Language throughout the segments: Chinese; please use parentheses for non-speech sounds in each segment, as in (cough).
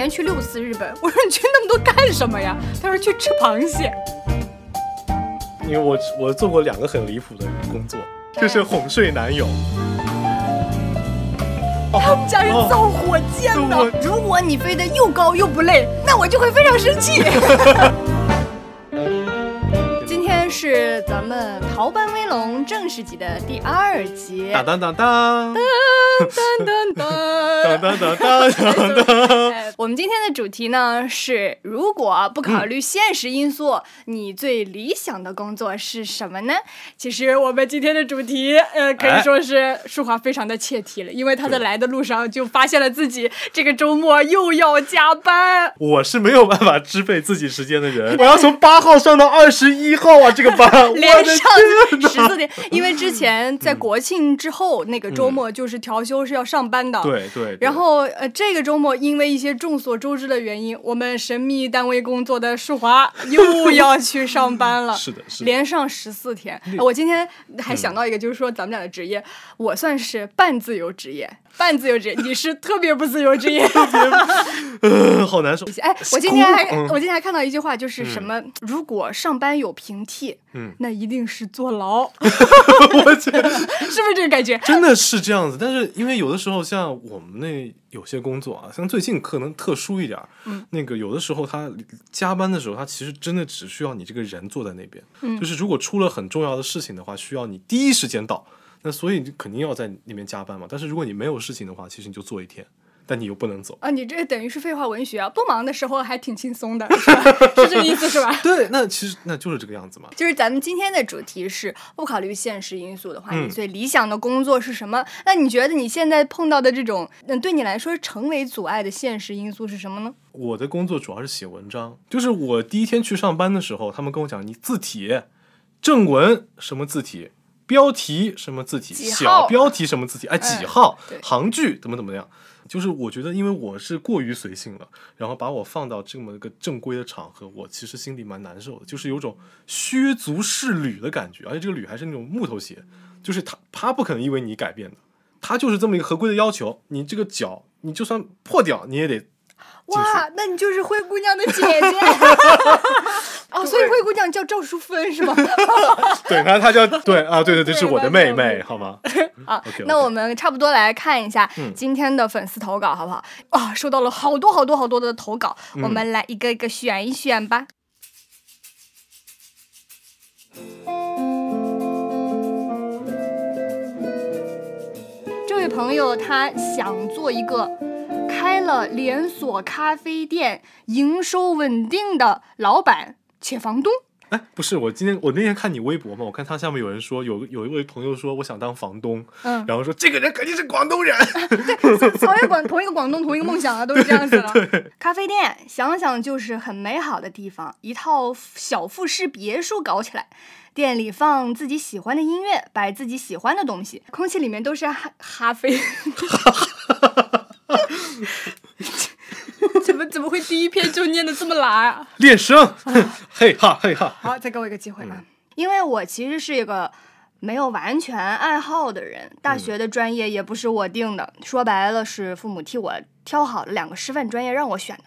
年去六次日本。我说你去那么多干什么呀？他说去吃螃蟹。因为我我做过两个很离谱的工作，就是哄睡男友。他们家是造火箭的，如果你飞得又高又不累，那我就会非常生气。(laughs) 是咱们《逃班威龙》正式集的第二集。当当当当。当当当当当当当！(laughs) 我们今天的主题呢是：如果不考虑现实因素，你最理想的工作是什么呢？其实我们今天的主题，呃，可以说是舒华非常的切题了，因为他在来的路上就发现了自己这个周末又要加班。我是没有办法支配自己时间的人，我要从八号上到二十一号啊，这个班 (laughs) 连上十四天，因为之前 (laughs) 在国庆之后那个周末就是调。休是要上班的，对对。然后呃，这个周末因为一些众所周知的原因，我们神秘单位工作的舒华 (laughs) 又要去上班了。是的，是的连上十四天。我今天还想到一个，就是说咱们俩的职业，我算是半自由职业。半自由职业，你是特别不自由职业，(laughs) 好难受。(laughs) 哎，我今天还我今天还看到一句话，就是什么？如果上班有平替，嗯，那一定是坐牢。(laughs) 我去，是不是这个感觉？真的是这样子。但是因为有的时候，像我们那有些工作啊，像最近可能特殊一点，嗯，那个有的时候他加班的时候，他其实真的只需要你这个人坐在那边。嗯，就是如果出了很重要的事情的话，需要你第一时间到。那所以你肯定要在那边加班嘛，但是如果你没有事情的话，其实你就做一天，但你又不能走啊。你这等于是废话文学啊，不忙的时候还挺轻松的，是吧？(laughs) 是这个意思是吧？(laughs) 对，那其实那就是这个样子嘛。就是咱们今天的主题是不考虑现实因素的话，你最理想的工作是什么？那你觉得你现在碰到的这种，嗯，对你来说成为阻碍的现实因素是什么呢？我的工作主要是写文章，就是我第一天去上班的时候，他们跟我讲，你字体正文什么字体。标题什么字体小？标题什么字体？哎，几号？行距怎么怎么样？就是我觉得，因为我是过于随性了，然后把我放到这么一个正规的场合，我其实心里蛮难受的，就是有种削足适履的感觉。而且这个履还是那种木头鞋，就是他他不可能因为你改变的，他就是这么一个合规的要求。你这个脚，你就算破掉，你也得。哇，那你就是灰姑娘的姐姐 (laughs) 哦，所以灰姑娘叫赵淑芬是吗？(laughs) 对，然后她叫 (laughs) 对啊，对对对，是我的妹妹，好吗？啊，那我们差不多来看一下今天的粉丝投稿，好不好？啊，收到了好多好多好多的投稿，我们来一个一个选一选吧。这位朋友他想做一个。开了连锁咖啡店，营收稳定的老板且房东。哎，不是，我今天我那天看你微博嘛，我看他下面有人说有有一位朋友说我想当房东，嗯，然后说这个人肯定是广东人，对，同一个广同一个广东同一个梦想啊，都是这样子的。(laughs) 咖啡店想想就是很美好的地方，一套小复式别墅搞起来，店里放自己喜欢的音乐，摆自己喜欢的东西，空气里面都是哈哈啡。怎么会第一篇就念的这么拉啊？练声，(laughs) 嘿哈嘿哈。好，再给我一个机会吧。因为我其实是一个没有完全爱好的人，大学的专业也不是我定的，说白了是父母替我挑好了两个师范专业让我选的，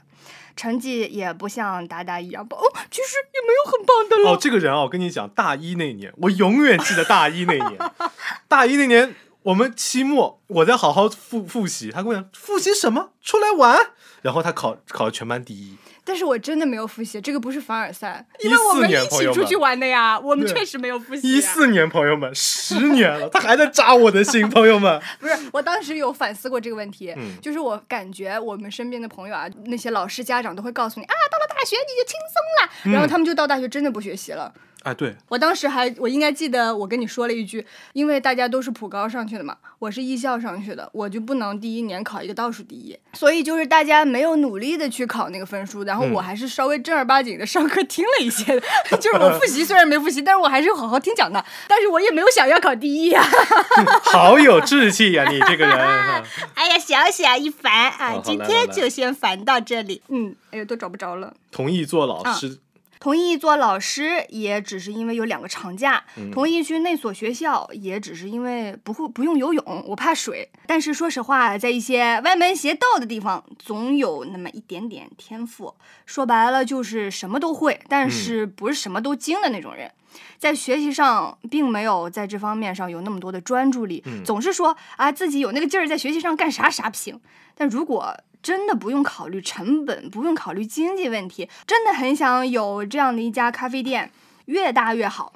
成绩也不像达达一样棒，哦，其实也没有很棒的了。哦，这个人啊，我跟你讲，大一那年，我永远记得大一那年，(laughs) 大一那年。我们期末我在好好复复习，他跟我讲复习什么？出来玩。然后他考考了全班第一。但是我真的没有复习，这个不是凡尔赛，因为我们一起出去玩的呀。我们确实没有复习。一四年，朋友们，十年了，他还在扎我的心，朋友们。(laughs) 不是，我当时有反思过这个问题，就是我感觉我们身边的朋友啊，那些老师、家长都会告诉你啊，到了大学你就轻松了，然后他们就到大学真的不学习了。哎，对我当时还，我应该记得我跟你说了一句，因为大家都是普高上去的嘛，我是艺校上去的，我就不能第一年考一个倒数第一，所以就是大家没有努力的去考那个分数，然后我还是稍微正儿八经的上课听了一些，(laughs) 就是我复习虽然没复习，但是我还是好好听讲的，但是我也没有想要考第一呀。(laughs) 好有志气呀，你这个人。(laughs) 哎呀，小小一烦啊，今天就先烦到这里。嗯，哎呀，都找不着了。同意做老师。同意做老师也只是因为有两个长假，同意去那所学校也只是因为不会不用游泳，我怕水。但是说实话，在一些歪门邪道的地方，总有那么一点点天赋。说白了就是什么都会，但是不是什么都精的那种人。在学习上并没有在这方面上有那么多的专注力，总是说啊自己有那个劲儿，在学习上干啥啥不行。但如果真的不用考虑成本，不用考虑经济问题，真的很想有这样的一家咖啡店，越大越好。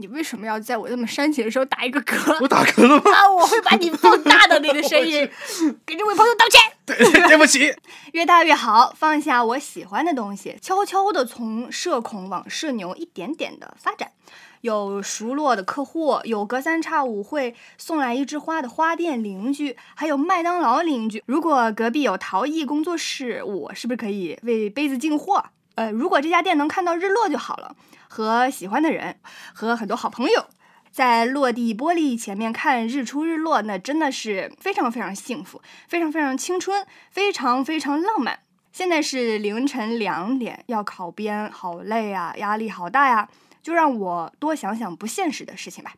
你为什么要在我这么煽情的时候打一个嗝？我打嗝了吗？啊，我会把你 (laughs) 放大的那个声音，给这位朋友道歉。(laughs) 对，对不起。越大越好，放下我喜欢的东西，悄悄的从社恐往社牛一点点的发展。有熟络的客户，有隔三差五会送来一枝花的花店邻居，还有麦当劳邻居。如果隔壁有陶艺工作室，我是不是可以为杯子进货？呃，如果这家店能看到日落就好了。和喜欢的人，和很多好朋友，在落地玻璃前面看日出日落，那真的是非常非常幸福，非常非常青春，非常非常浪漫。现在是凌晨两点，要考编，好累啊，压力好大呀，就让我多想想不现实的事情吧。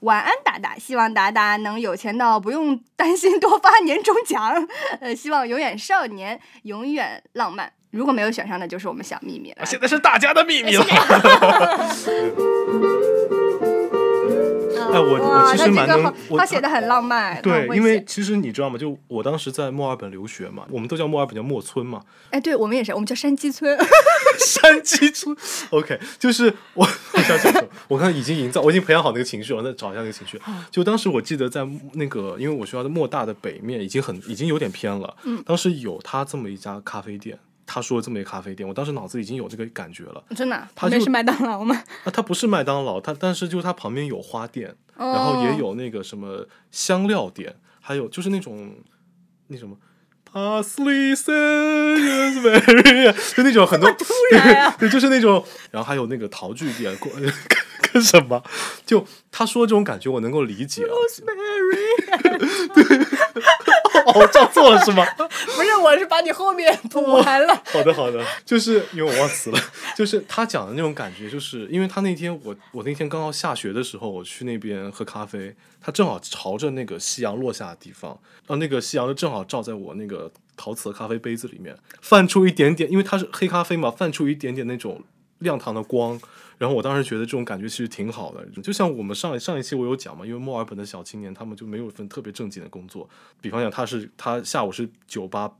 晚安，达达，希望达达能有钱到不用担心多发年终奖，呃，希望永远少年，永远浪漫。如果没有选上，那就是我们小秘密了。现在是大家的秘密了。(laughs) 哎，我我其实蛮能，他写的很浪漫。对，因为其实你知道吗？就我当时在墨尔本留学嘛，我们都叫墨尔本叫墨村嘛。哎，对我们也是，我们叫山鸡村。(laughs) 山鸡村，OK，就是我我想想，我刚才已经营造，我已经培养好那个情绪，我再找一下那个情绪。就当时我记得在那个，因为我学校的莫大的北面已经很已经有点偏了。嗯。当时有他这么一家咖啡店。他说这么一个咖啡店，我当时脑子已经有这个感觉了。真的？旁边是麦当劳吗？啊，它不是麦当劳，它但是就是它旁边有花店，然后也有那个什么香料店，还有就是那种那什么 parsley s a s very，就那种很多突然啊，(laughs) 对，就是那种，然后还有那个陶具店，(laughs) 跟什么？就他说这种感觉，我能够理解。(laughs) 对。哦，照错了是吗？(laughs) 不是，我是把你后面补完了。好的，好的，就是因为我忘词了。就是他讲的那种感觉，就是因为他那天我我那天刚好下学的时候，我去那边喝咖啡，他正好朝着那个夕阳落下的地方，然后那个夕阳就正好照在我那个陶瓷的咖啡杯子里面，泛出一点点，因为它是黑咖啡嘛，泛出一点点那种亮堂的光。然后我当时觉得这种感觉其实挺好的，就像我们上上一期我有讲嘛，因为墨尔本的小青年他们就没有一份特别正经的工作，比方讲他是他下午是酒吧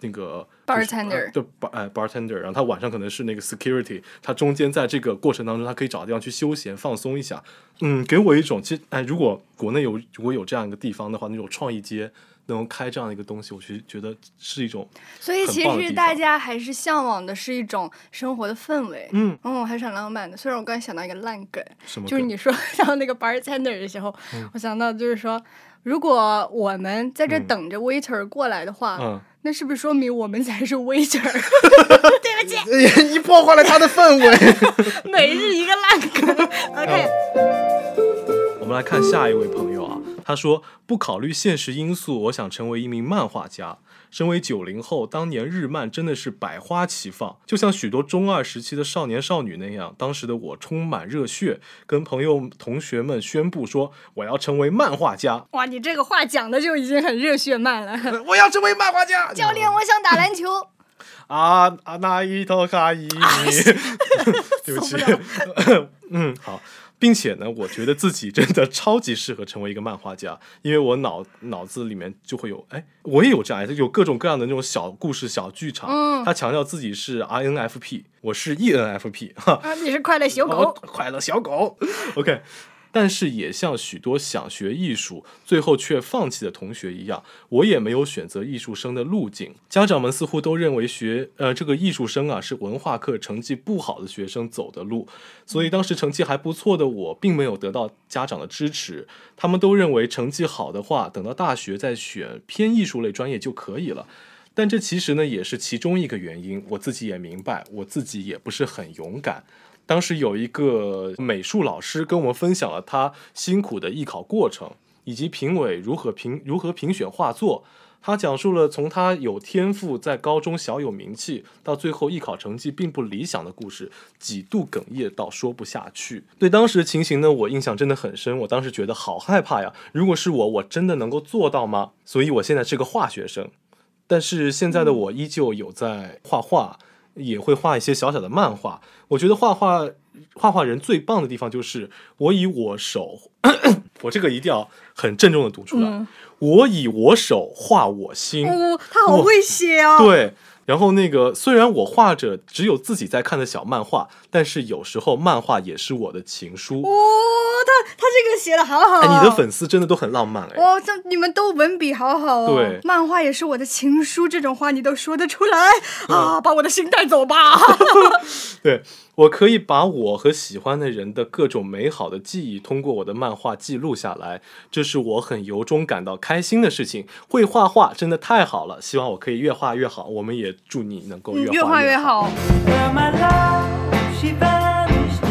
那个 bartender 对 bar 哎 bartender，然后他晚上可能是那个 security，他中间在这个过程当中他可以找地方去休闲放松一下，嗯，给我一种其实哎如果国内有如果有这样一个地方的话，那种创意街。能开这样的一个东西，我其实觉得是一种，所以其实大家还是向往的是一种生活的氛围，嗯，嗯，还是很浪漫的。虽然我刚才想到一个烂梗，什么？就是你说 (laughs) 到那个 bartender 的时候，我想到就是说，如果我们在这等着 waiter 过来的话，嗯，那是不是说明我们才是 waiter？(laughs) 对不起，(laughs) 你破坏了他的氛围。每日一个烂梗，OK。我们来看下一位朋友啊。他说：“不考虑现实因素，我想成为一名漫画家。身为九零后，当年日漫真的是百花齐放，就像许多中二时期的少年少女那样。当时的我充满热血，跟朋友同学们宣布说我要成为漫画家。哇，你这个话讲的就已经很热血漫了。(laughs) 我要成为漫画家，(laughs) 教练，我想打篮球。啊啊，那一头卡伊，(laughs) 对不起。嗯，好。”并且呢，我觉得自己真的超级适合成为一个漫画家，因为我脑脑子里面就会有，哎，我也有这样，有各种各样的那种小故事、小剧场。嗯，他强调自己是 INFP，我是 ENFP。哈，啊，你是快乐小狗，快乐小狗。OK。但是也像许多想学艺术最后却放弃的同学一样，我也没有选择艺术生的路径。家长们似乎都认为学呃这个艺术生啊是文化课成绩不好的学生走的路，所以当时成绩还不错的我并没有得到家长的支持。他们都认为成绩好的话，等到大学再选偏艺术类专业就可以了。但这其实呢也是其中一个原因。我自己也明白，我自己也不是很勇敢。当时有一个美术老师跟我们分享了他辛苦的艺考过程，以及评委如何评如何评选画作。他讲述了从他有天赋，在高中小有名气，到最后艺考成绩并不理想的故事，几度哽咽到说不下去。对当时的情形呢，我印象真的很深。我当时觉得好害怕呀！如果是我，我真的能够做到吗？所以我现在是个化学生，但是现在的我依旧有在画画，也会画一些小小的漫画。我觉得画画。画画人最棒的地方就是我以我手，(clears throat) 我这个一定要很郑重的读出来。我以我手画我心，他好会写啊！对。然后那个，虽然我画着只有自己在看的小漫画，但是有时候漫画也是我的情书。哦，他他这个写的好好，你的粉丝真的都很浪漫哎。哇，这你们都文笔好好哦。对，漫画也是我的情书，这种话你都说得出来啊！把我的心带走吧。(laughs) 对，我可以把我和喜欢的人的各种美好的记忆通过我的漫画记录下来，这是我很由衷感到开心的事情。会画画真的太好了，希望我可以越画越好。我们也。祝你能够越画越好。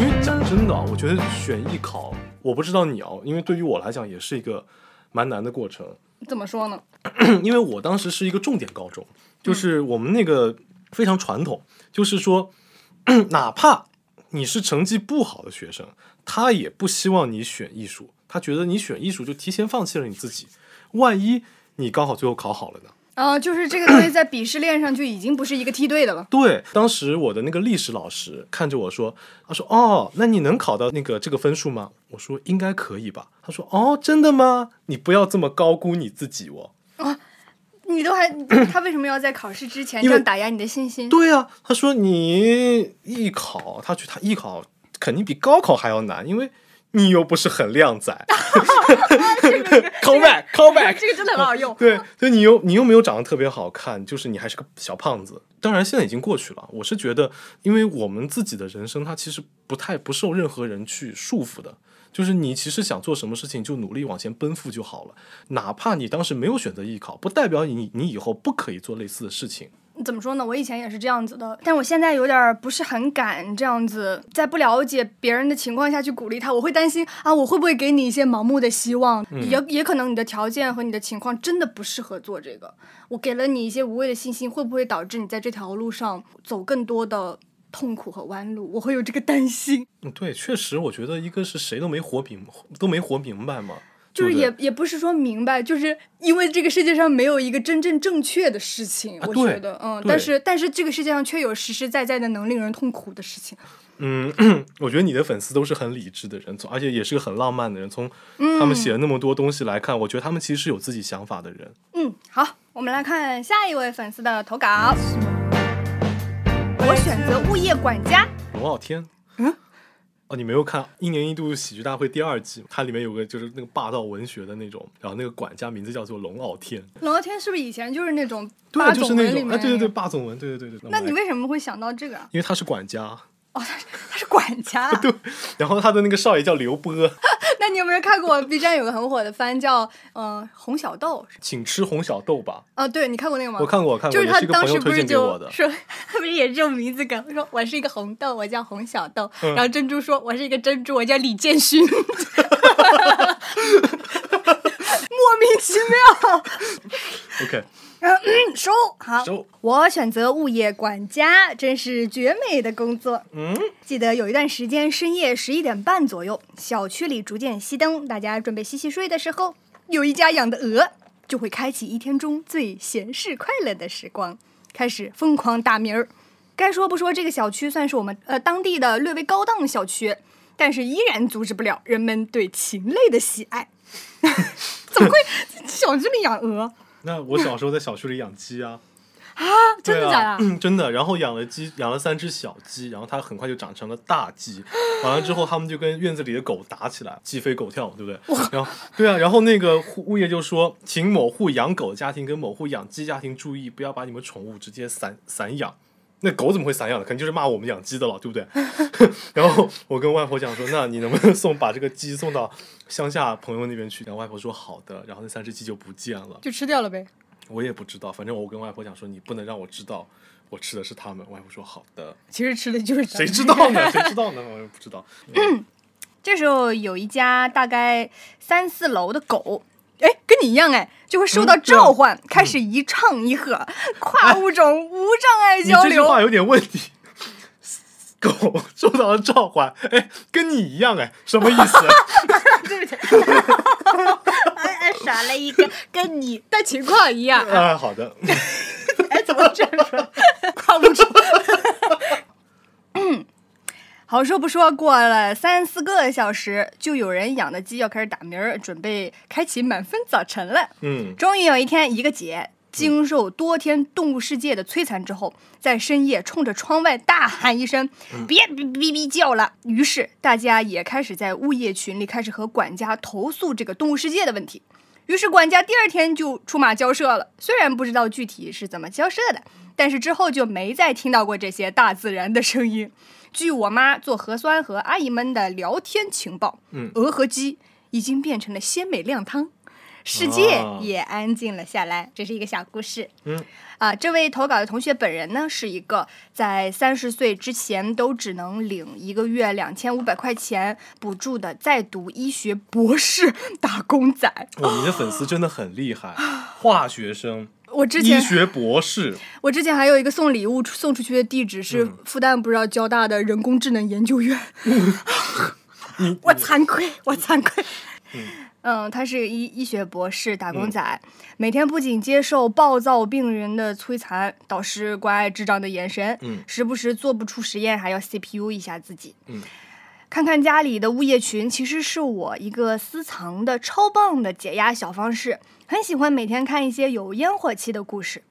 因为讲真的，我觉得选艺考，我不知道你哦，因为对于我来讲也是一个蛮难的过程。怎么说呢？(clears throat) 因为我当时是一个重点高中，就是我们那个非常传统，就是说，哪怕你是成绩不好的学生，他也不希望你选艺术，他觉得你选艺术就提前放弃了你自己。万一你高考最后考好了呢？啊，就是这个东西在鄙视链上就已经不是一个梯队的了。对，当时我的那个历史老师看着我说：“他说哦，那你能考到那个这个分数吗？”我说：“应该可以吧。”他说：“哦，真的吗？你不要这么高估你自己哦。”啊，你都还 (clears throat) 他为什么要在考试之前这样打压你的信心？对呀，他说你艺考，他去他艺考肯定比高考还要难，因为。你又不是很靓仔，call back，call back，这个真的很好用。对，所以你又你又没有长得特别好看，就是你还是个小胖子。当然，现在已经过去了。我是觉得，因为我们自己的人生，它其实不太不受任何人去束缚的。就是你其实想做什么事情，就努力往前奔赴就好了。哪怕你当时没有选择艺考，不代表你你以后不可以做类似的事情。怎么说呢？我以前也是这样子的，但我现在有点不是很敢这样子，在不了解别人的情况下去鼓励他。我会担心啊，我会不会给你一些盲目的希望？也也可能你的条件和你的情况真的不适合做这个。我给了你一些无谓的信心，会不会导致你在这条路上走更多的痛苦和弯路？我会有这个担心。嗯，对，确实，我觉得一个是谁都没活明，都没活明白嘛。就是也也不是说明白，就是因为这个世界上没有一个真正正确的事情，我觉得，嗯，但是但是这个世界上却有实实在在的能令人痛苦的事情。嗯，(clears throat) 我觉得你的粉丝都是很理智的人，从而且也是个很浪漫的人，从他们写了那么多东西来看，我觉得他们其实是有自己想法的人。嗯，好，我们来看下一位粉丝的投稿。我选择物业管家。龙傲天。嗯。哦，你没有看《一年一度喜剧大会》第二季它里面有个就是那个霸道文学的那种，然后那个管家名字叫做龙傲天。龙傲天是不是以前就是那种霸总文里面？对对对，霸总文，对对对对。那你为什么会想到这个？因为他是管家。哦，他他是管家。(laughs) 对，然后他的那个少爷叫刘波。(laughs) 那你有没有看过 B 站有个很火的番叫嗯红小豆？请吃红小豆吧。啊，对你看过那个吗？我看过，我看过。就是他当时不是就说，(laughs) 他不是也是这种名字梗？说我是一个红豆，我叫红小豆。然后珍珠说，我是一个珍珠，我叫李建勋。莫名其妙。OK。收好，我选择物业管家，真是绝美的工作。嗯，记得有一段时间，深夜十一点半左右，小区里逐渐熄灯，大家准备洗洗睡的时候，有一家养的鹅就会开启一天中最闲适快乐的时光，开始疯狂打鸣儿。该说不说，这个小区算是我们呃当地的略微高档小区，但是依然阻止不了人们对禽类的喜爱。(laughs) 怎么会小区里养鹅？那我小时候在小区里养鸡啊，(laughs) 啊，真的假的？真的。然后养了鸡，养了三只小鸡，然后它很快就长成了大鸡。完了之后，他们就跟院子里的狗打起来，鸡飞狗跳，对不对？(laughs) 然后，对啊，然后那个物业就说，请某户养狗家庭跟某户养鸡家庭注意，不要把你们宠物直接散散养。那狗怎么会散养的？肯定就是骂我们养鸡的了，对不对？(laughs) (laughs) 然后我跟外婆讲说，那你能不能送把这个鸡送到乡下朋友那边去？然后外婆说好的。然后那三只鸡就不见了，就吃掉了呗。我也不知道，反正我跟外婆讲说，你不能让我知道我吃的是它们。外婆说好的。其实吃的就是谁知道呢？(laughs) 谁知道呢？我也不知道。这时候有一家大概三四楼的狗。哎，跟你一样哎，就会受到召唤，开始一唱一和，(laughs) 跨物种无障碍交流。你这句话有点问题。(laughs) 狗受到了召唤，哎，跟你一样哎，什么意思？(laughs) 对不起，哎哎，耍了一个跟你的情况一样。啊，好的。哎，怎么这样说？跨物种。好说不说，过了三四个小时，就有人养的鸡要开始打鸣儿，准备开启满分早晨了。嗯，终于有一天，一个姐经受多天动物世界的摧残之后，在深夜冲着窗外大喊一声：“别哔哔哔叫了！”于是大家也开始在物业群里开始和管家投诉这个动物世界的问题。于是管家第二天就出马交涉了，虽然不知道具体是怎么交涉的，但是之后就没再听到过这些大自然的声音。据我妈做核酸和阿姨们的聊天情报，嗯，鹅和鸡已经变成了鲜美靓汤，世界也安静了下来。这是一个小故事。嗯，啊，这位投稿的同学本人呢，是一个在三十岁之前都只能领一个月两千五百块钱补助的在读医学博士打工仔。哇，你的粉丝真的很厉害，化学生。我之前医学博士，我之前还有一个送礼物送出去的地址是复旦不知道交大的人工智能研究院，(laughs) (laughs) 我惭愧，我惭愧。嗯，他是医医学博士打工仔，每天不仅接受暴躁病人的摧残，导师关爱智障的眼神，嗯，时不时做不出实验还要 CPU 一下自己，嗯，看看家里的物业群，其实是我一个私藏的超棒的解压小方式。很喜欢每天看一些有烟火气的故事，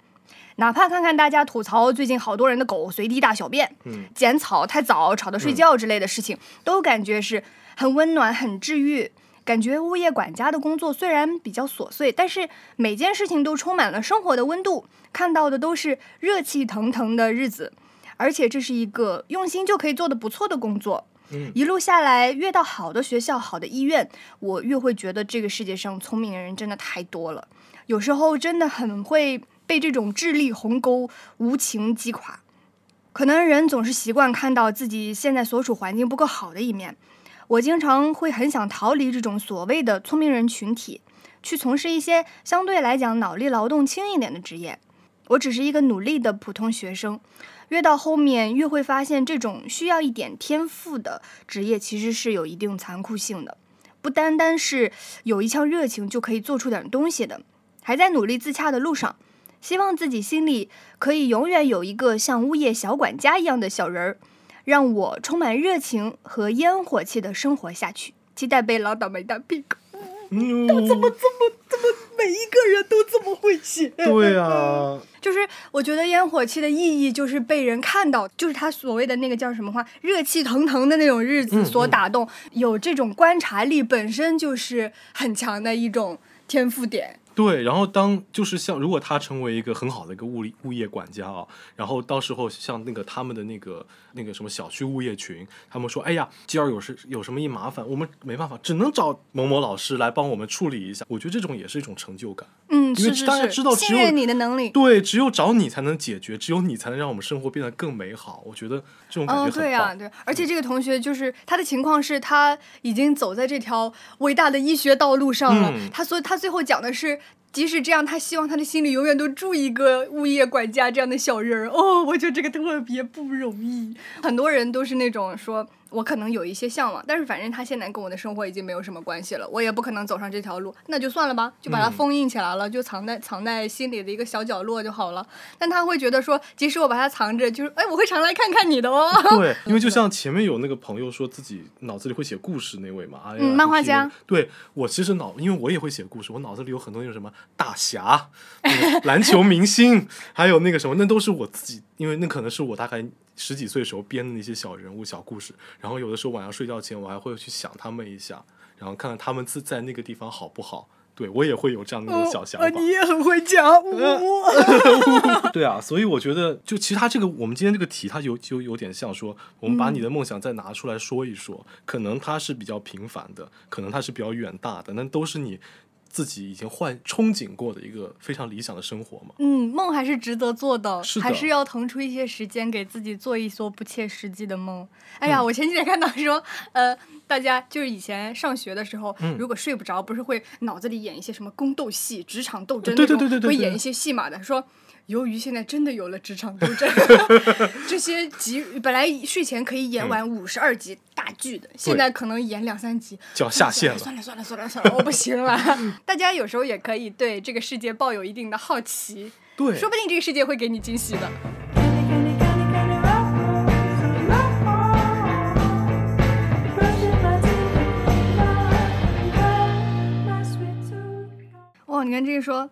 哪怕看看大家吐槽最近好多人的狗随地大小便、嗯，剪草太早吵到睡觉之类的事情，都感觉是很温暖、很治愈。感觉物业管家的工作虽然比较琐碎，但是每件事情都充满了生活的温度，看到的都是热气腾腾的日子，而且这是一个用心就可以做的不错的工作。一路下来，越到好的学校、好的医院，我越会觉得这个世界上聪明的人真的太多了。有时候真的很会被这种智力鸿沟无情击垮。可能人总是习惯看到自己现在所处环境不够好的一面。我经常会很想逃离这种所谓的聪明人群体，去从事一些相对来讲脑力劳动轻一点的职业。我只是一个努力的普通学生。越到后面，越会发现这种需要一点天赋的职业其实是有一定残酷性的，不单单是有一腔热情就可以做出点东西的，还在努力自洽的路上。希望自己心里可以永远有一个像物业小管家一样的小人儿，让我充满热情和烟火气的生活下去。期待被老倒霉蛋 pick。嗯，怎么这么这么每一个人都这么会写？对啊，(laughs) 就是我觉得烟火气的意义就是被人看到，就是他所谓的那个叫什么话，热气腾腾的那种日子所打动。有这种观察力本身就是很强的一种天赋点。对，然后当就是像如果他成为一个很好的一个物理物业管家啊，然后到时候像那个他们的那个那个什么小区物业群，他们说，哎呀，今儿有事有什么一麻烦，我们没办法，只能找某某老师来帮我们处理一下。我觉得这种也是一种成就感。嗯，因为是是是大家知道只信有任你的能力。对，只有找你才能解决，只有你才能让我们生活变得更美好。我觉得这种感觉哦，很棒。对，而且这个同学就是他的情况是他已经走在这条伟大的医学道路上了，嗯他所以他最后讲的是。即使这样，他希望他的心里永远都住一个物业管家这样的小人儿。哦，我觉得这个特别不容易。很多人都是那种说，我可能有一些向往，但是反正他现在跟我的生活已经没有什么关系了，我也不可能走上这条路，那就算了吧，就把它嗯封印起来了，就藏在藏在心里的一个小角落就好了。但他会觉得说，即使我把它藏着，就是哎，我会常来看看你的哦。(laughs) 对，因为就像前面有那个朋友说自己脑子里会写故事那位嘛，哎嗯漫画家。对我其实脑，因为我也会写故事，我脑子里有很多那种什么大侠、那个篮球明星，还有那个什么，那都是我自己，因为那可能是我大概十几岁时候编的那些小人物、小故事。然后有的时候晚上睡觉前，我还会去想他们一下，然后看看他们自在那个地方好不好。对我也会有这样的一种小想法。呃你也很会讲，(laughs) 对啊，所以我觉得，就其实他这个我们今天这个题，它有就有点像说，我们把你的梦想再拿出来说一说，可能它是比较平凡的，可能它是比较远大的，那都是你自己已经幻憧憬过的一个非常理想的生活嘛。嗯，梦还是值得做的，是的还是要腾出一些时间给自己做一做不切实际的梦。哎呀，我前几天看到说，呃，大家就是以前上学的时候，嗯如果睡不着，不是会脑子里演一些什么宫斗戏、职场斗争对对对对会演一些戏码的，说。由于现在真的有了职场斗争，(laughs) 这些集本来睡前可以演完五十二集大剧的，现在可能演两三集。就要下线了。算了算了算了算了，我不行了。(laughs) 大家有时候也可以对这个世界抱有一定的好奇，对，说不定这个世界会给你惊喜的。哇，你看这个说，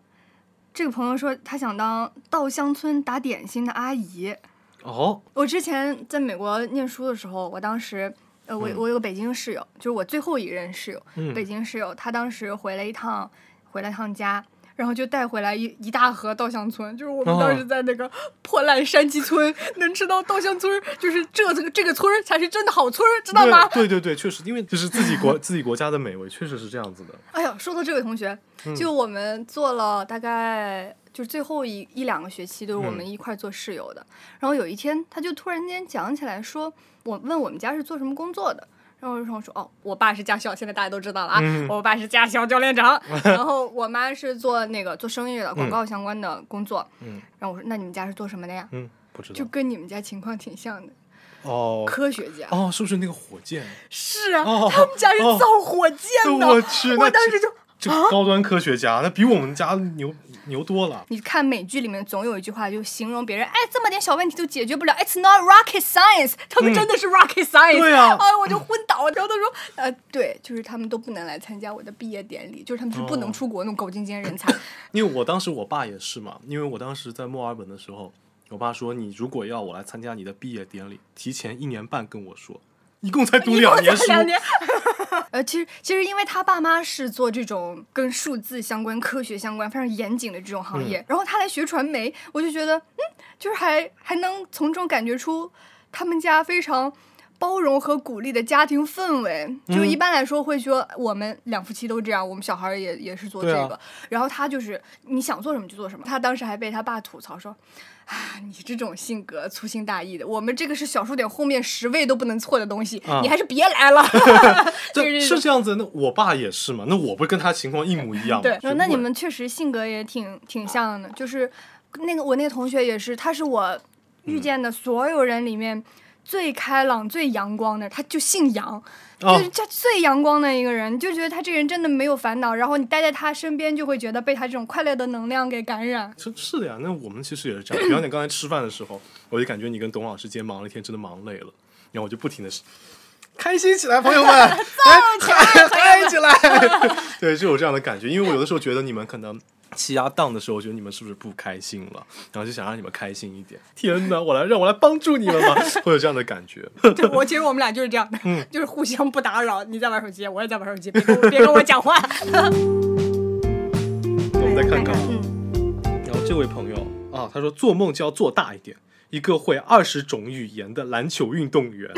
这个朋友说他想当稻香村打点心的阿姨。哦，我之前在美国念书的时候，我当时。呃，我我有个北京室友，就是我最后一任室友，嗯北京室友，他当时回了一趟，回了趟家，然后就带回来一一大盒稻香村，就是我们当时在那个 (laughs) 破烂山鸡村、能吃到稻香村，就是这这个这个村才是真的好村，知道吗？(laughs) 对对对对，确实，因为就是自己国自己国家的美味，确实是这样子的。哎呀，说到这位同学，就我们做了大概就是最后一一两个学期都是我们一块做室友的。然后有一天，他就突然间讲起来说，我问我们家是做什么工作的。然后我就说哦，我爸是驾校，现在大家都知道了啊，嗯我爸是驾校教练长，(laughs) 然后我妈是做那个做生意的，广告相关的工作。嗯然后我说那你们家是做什么的呀？嗯，不知就。跟你们家情况挺像的，哦科学家。哦，是不是那个火箭？是啊，哦他们家是哦造火箭的。我去，我当时就这高端科学家，那比我们家牛牛多了。你看美剧里面总有一句话，就形容别人，哎，这么点小问题都解决不了，It's not rocket science。他们真的是 rocket science。对啊哎，我就昏倒了。然后他说，呃，对，就是他们都不能来参加我的毕业典礼，就是他们是不能哦出国那种狗精尖人才。(laughs) 因为我当时我爸也是嘛，因为我当时在墨尔本的时候，我爸说你如果要我来参加你的毕业典礼，提前一年半跟我说，一共才读两年书，两年。(laughs) 呃，其实其实因为他爸妈是做这种跟数字相关、科学相关非常严谨的这种行业，嗯然后他来学传媒，我就觉得，嗯，就是还还能从中感觉出他们家非常。包容和鼓励的家庭氛围，嗯就一般来说会说我们两夫妻都这样，我们小孩儿也也是做这个。然后他就是你想做什么就做什么。他当时还被他爸吐槽说：“啊，你这种性格粗心大意的，我们这个是小数点后面十位都不能错的东西，啊你还是别来了。(laughs) (laughs) ”是是这样子。那我爸也是嘛，那我不是跟他情况一模一样吗？对，那你们确实性格也挺挺像的，就是那个我那个同学也是，他是我遇嗯见的所有人里面最开朗、最阳光的，他就姓杨。哦就是他最阳光的一个人，就觉得他这个人真的没有烦恼，然后你待在他身边，就会觉得被他这种快乐的能量给感染。是是的呀，那我们其实也是这样。比方你刚才吃饭的时候，我就感觉你跟董老师今天忙了一天，真的忙累了，然后我就不停的开心起来，朋友们，(laughs) 哎嗨嗨起来，(laughs) 对，就有这样的感觉。因为我有的时候觉得你们可能气压荡的时候，我觉得你们是不是不开心了，然后就想让你们开心一点。天哪，我来让我来帮助你们吧，(laughs) 会有这样的感觉。对 (laughs) 我其实我们俩就是这样的，嗯就是互相不打扰，你在玩手机，我也在玩手机，别跟我别跟我讲话。(laughs) 我们再看看然后这位朋友啊，他说做梦就要做大一点，一个会二十种语言的篮球运动员。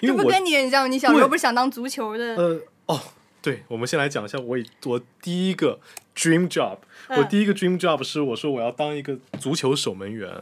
因这不跟你很像？你小时候不是想当足球的？呃哦，对，我们先来讲一下我以我第一个 dream job，、嗯我第一个 dream job 是我说我要当一个足球守门员。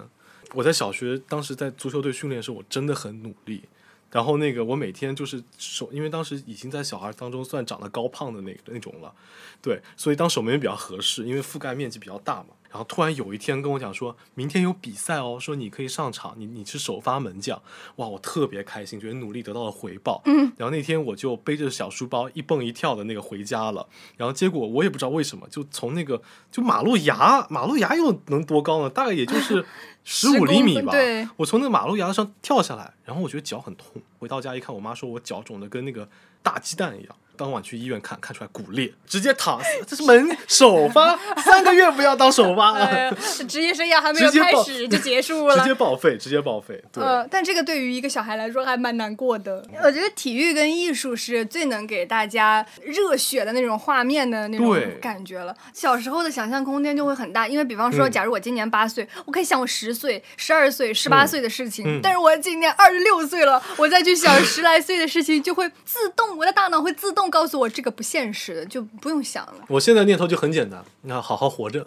我在小学当时在足球队训练的时候，我真的很努力。然后那个我每天就是守，因为当时已经在小孩当中算长得高胖的那个那种了，对，所以当守门员比较合适，因为覆盖面积比较大嘛。然后突然有一天跟我讲说，明天有比赛哦，说你可以上场，你你是首发门将，哇，我特别开心，觉得努力得到了回报。嗯，然后那天我就背着小书包一蹦一跳的那个回家了，然后结果我也不知道为什么，就从那个就马路牙，马路牙又能多高呢？大概也就是 (laughs) 十五厘米吧。对我从那个马路牙子上跳下来，然后我觉得脚很痛。回到家一看，我妈说我脚肿的跟那个大鸡蛋一样。当晚去医院看，看出来骨裂，直接躺死。这是门首发，(laughs) 三个月不要当首发了，职业生涯还没有开始就结束了直。接报废，直接报废。对，呃，但这个对于一个小孩来说还蛮难过的。我觉得体育跟艺术是最能给大家热血的那种画面的那种感觉了。小时候的想象空间就会很大，因为比方说，嗯假如我今年八岁，我可以想我十岁、十二岁、十八岁的事情，嗯但是我今年二十六岁了，我再去想十来岁的事情，就会自动，我的大脑会自动告诉我这个不现实的，就不用想了。我现在念头就很简单，那好好活着。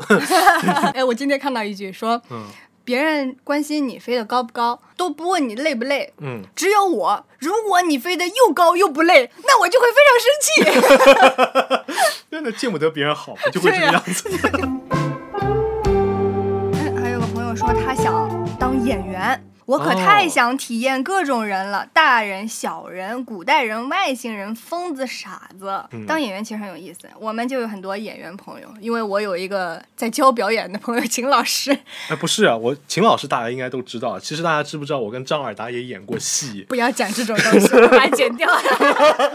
(laughs) 哎，我今天看到一句说，嗯别人关心你飞得高不高，都不问你累不累，嗯，只有我，如果你飞得又高又不累，那我就会非常生气。(laughs) 真的见不得别人好，就会这个 (laughs) 样子。嗯还有个朋友说他想当演员。我可哦太想体验各种人了，大人、小人、古代人、外星人、疯子、傻子。嗯当演员其实很有意思，我们就有很多演员朋友，因为我有一个在教表演的朋友秦老师，哎，不是啊，我秦老师大家应该都知道。其实大家知不知道，我跟张尔达也演过戏。不要讲这种东西，我把它剪掉，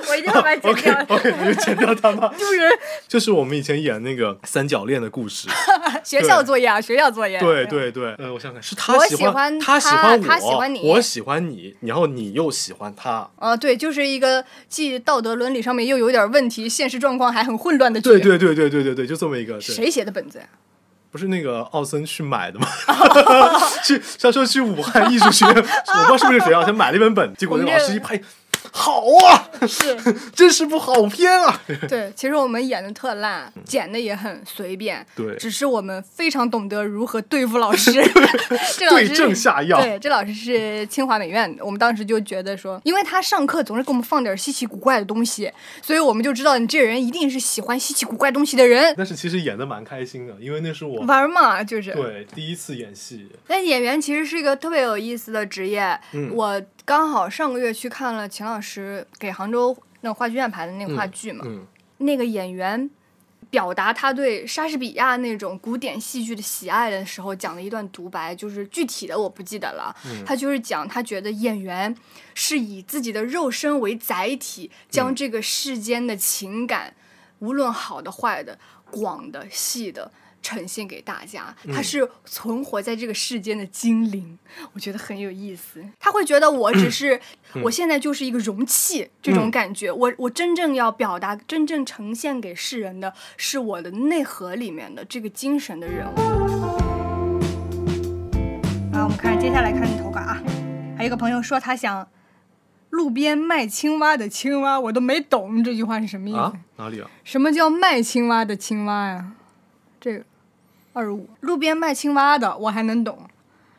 我一定要把它剪掉。(laughs) OK，你就剪掉它吧？丢人！就是我们以前演那个三角恋的故事。(laughs) (laughs) 学校作业啊，学校作业。对对对，呃，我想想看，是他我喜喜欢他喜他欢我，他喜欢你我喜欢你，然后你又喜欢他。呃，对，就是一个既道德伦理上面又有点问题，现实状况还很混乱的剧。对对对对对对对，就这么一个。对谁写的本子呀？不是那个奥森去买的吗？(laughs) 去他说去武汉艺术学院，我不知道是不是谁啊，他买了一本本，结果那老师一拍，好啊，是，(laughs) 真是部好片啊！(laughs) 对，其实我们演的特烂，剪的也很随便，对只是我们非常懂得如何对付老师。(laughs) 这老师对症下药对，这老师是清华美院的，我们当时就觉得说，因为他上课总是给我们放点稀奇古怪的东西，所以我们就知道你这人一定是喜欢稀奇古怪东西的人。但是其实演的蛮开心的，因为那是我玩嘛，就是。对第一次演戏。但演员其实是一个特别有意思的职业。嗯我刚好上个月去看了秦老师给杭州那个话剧院排的那个话剧嘛，嗯那个演员表达他对莎士比亚那种古典戏剧的喜爱的时候，讲了一段独白，就是具体的我不记得了。嗯他就是讲他觉得演员是以自己的肉身为载体，将嗯这个世间的情感，无论好的坏的、广的细的。呈现给大家，他嗯是存活在这个世间的精灵，我觉得很有意思。他会觉得我只是，我现在就是一个容器，这种嗯感觉。我我真正要表达、真正呈现给世人的是我的内核里面的这个精神的人物。啊，我们看接下来看投稿啊，还有一个朋友说他想路边卖青蛙的青蛙，我都没懂这句话是什么意思。啊，哪里啊？什么叫卖青蛙的青蛙呀？这个二十五，路边卖青蛙的我还能懂，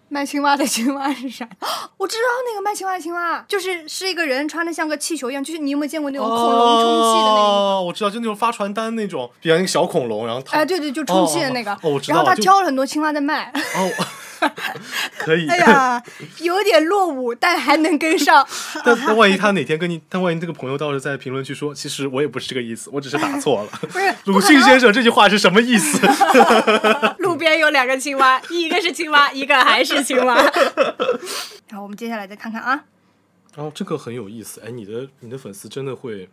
卖青蛙的青蛙是啥？(laughs) 我知道那个卖青蛙的青蛙，就是是一个人穿的像个气球一样，就是你有没有见过那种恐龙充气的那个？哦，我知道，就那种发传单那种，比方一个小恐龙，然后它哎，对对，就充气的那个。哦哦哦我知道然后他挑了很多青蛙在卖。哦，(laughs) 可以。哎呀，有点落伍，但还能跟上。(laughs) 但但万一他哪天跟你，但万一这个朋友到时候在评论区说，其实我也不是这个意思，我只是打错了。(laughs) 不是鲁迅先生这句话是什么意思？路边有两个青蛙，一个是青蛙，一个还是青蛙。然后我们接下来再看看啊，哦，这个很有意思。哎，你的你的粉丝真的会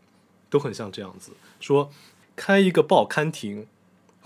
都很像这样子，说开一个报刊亭，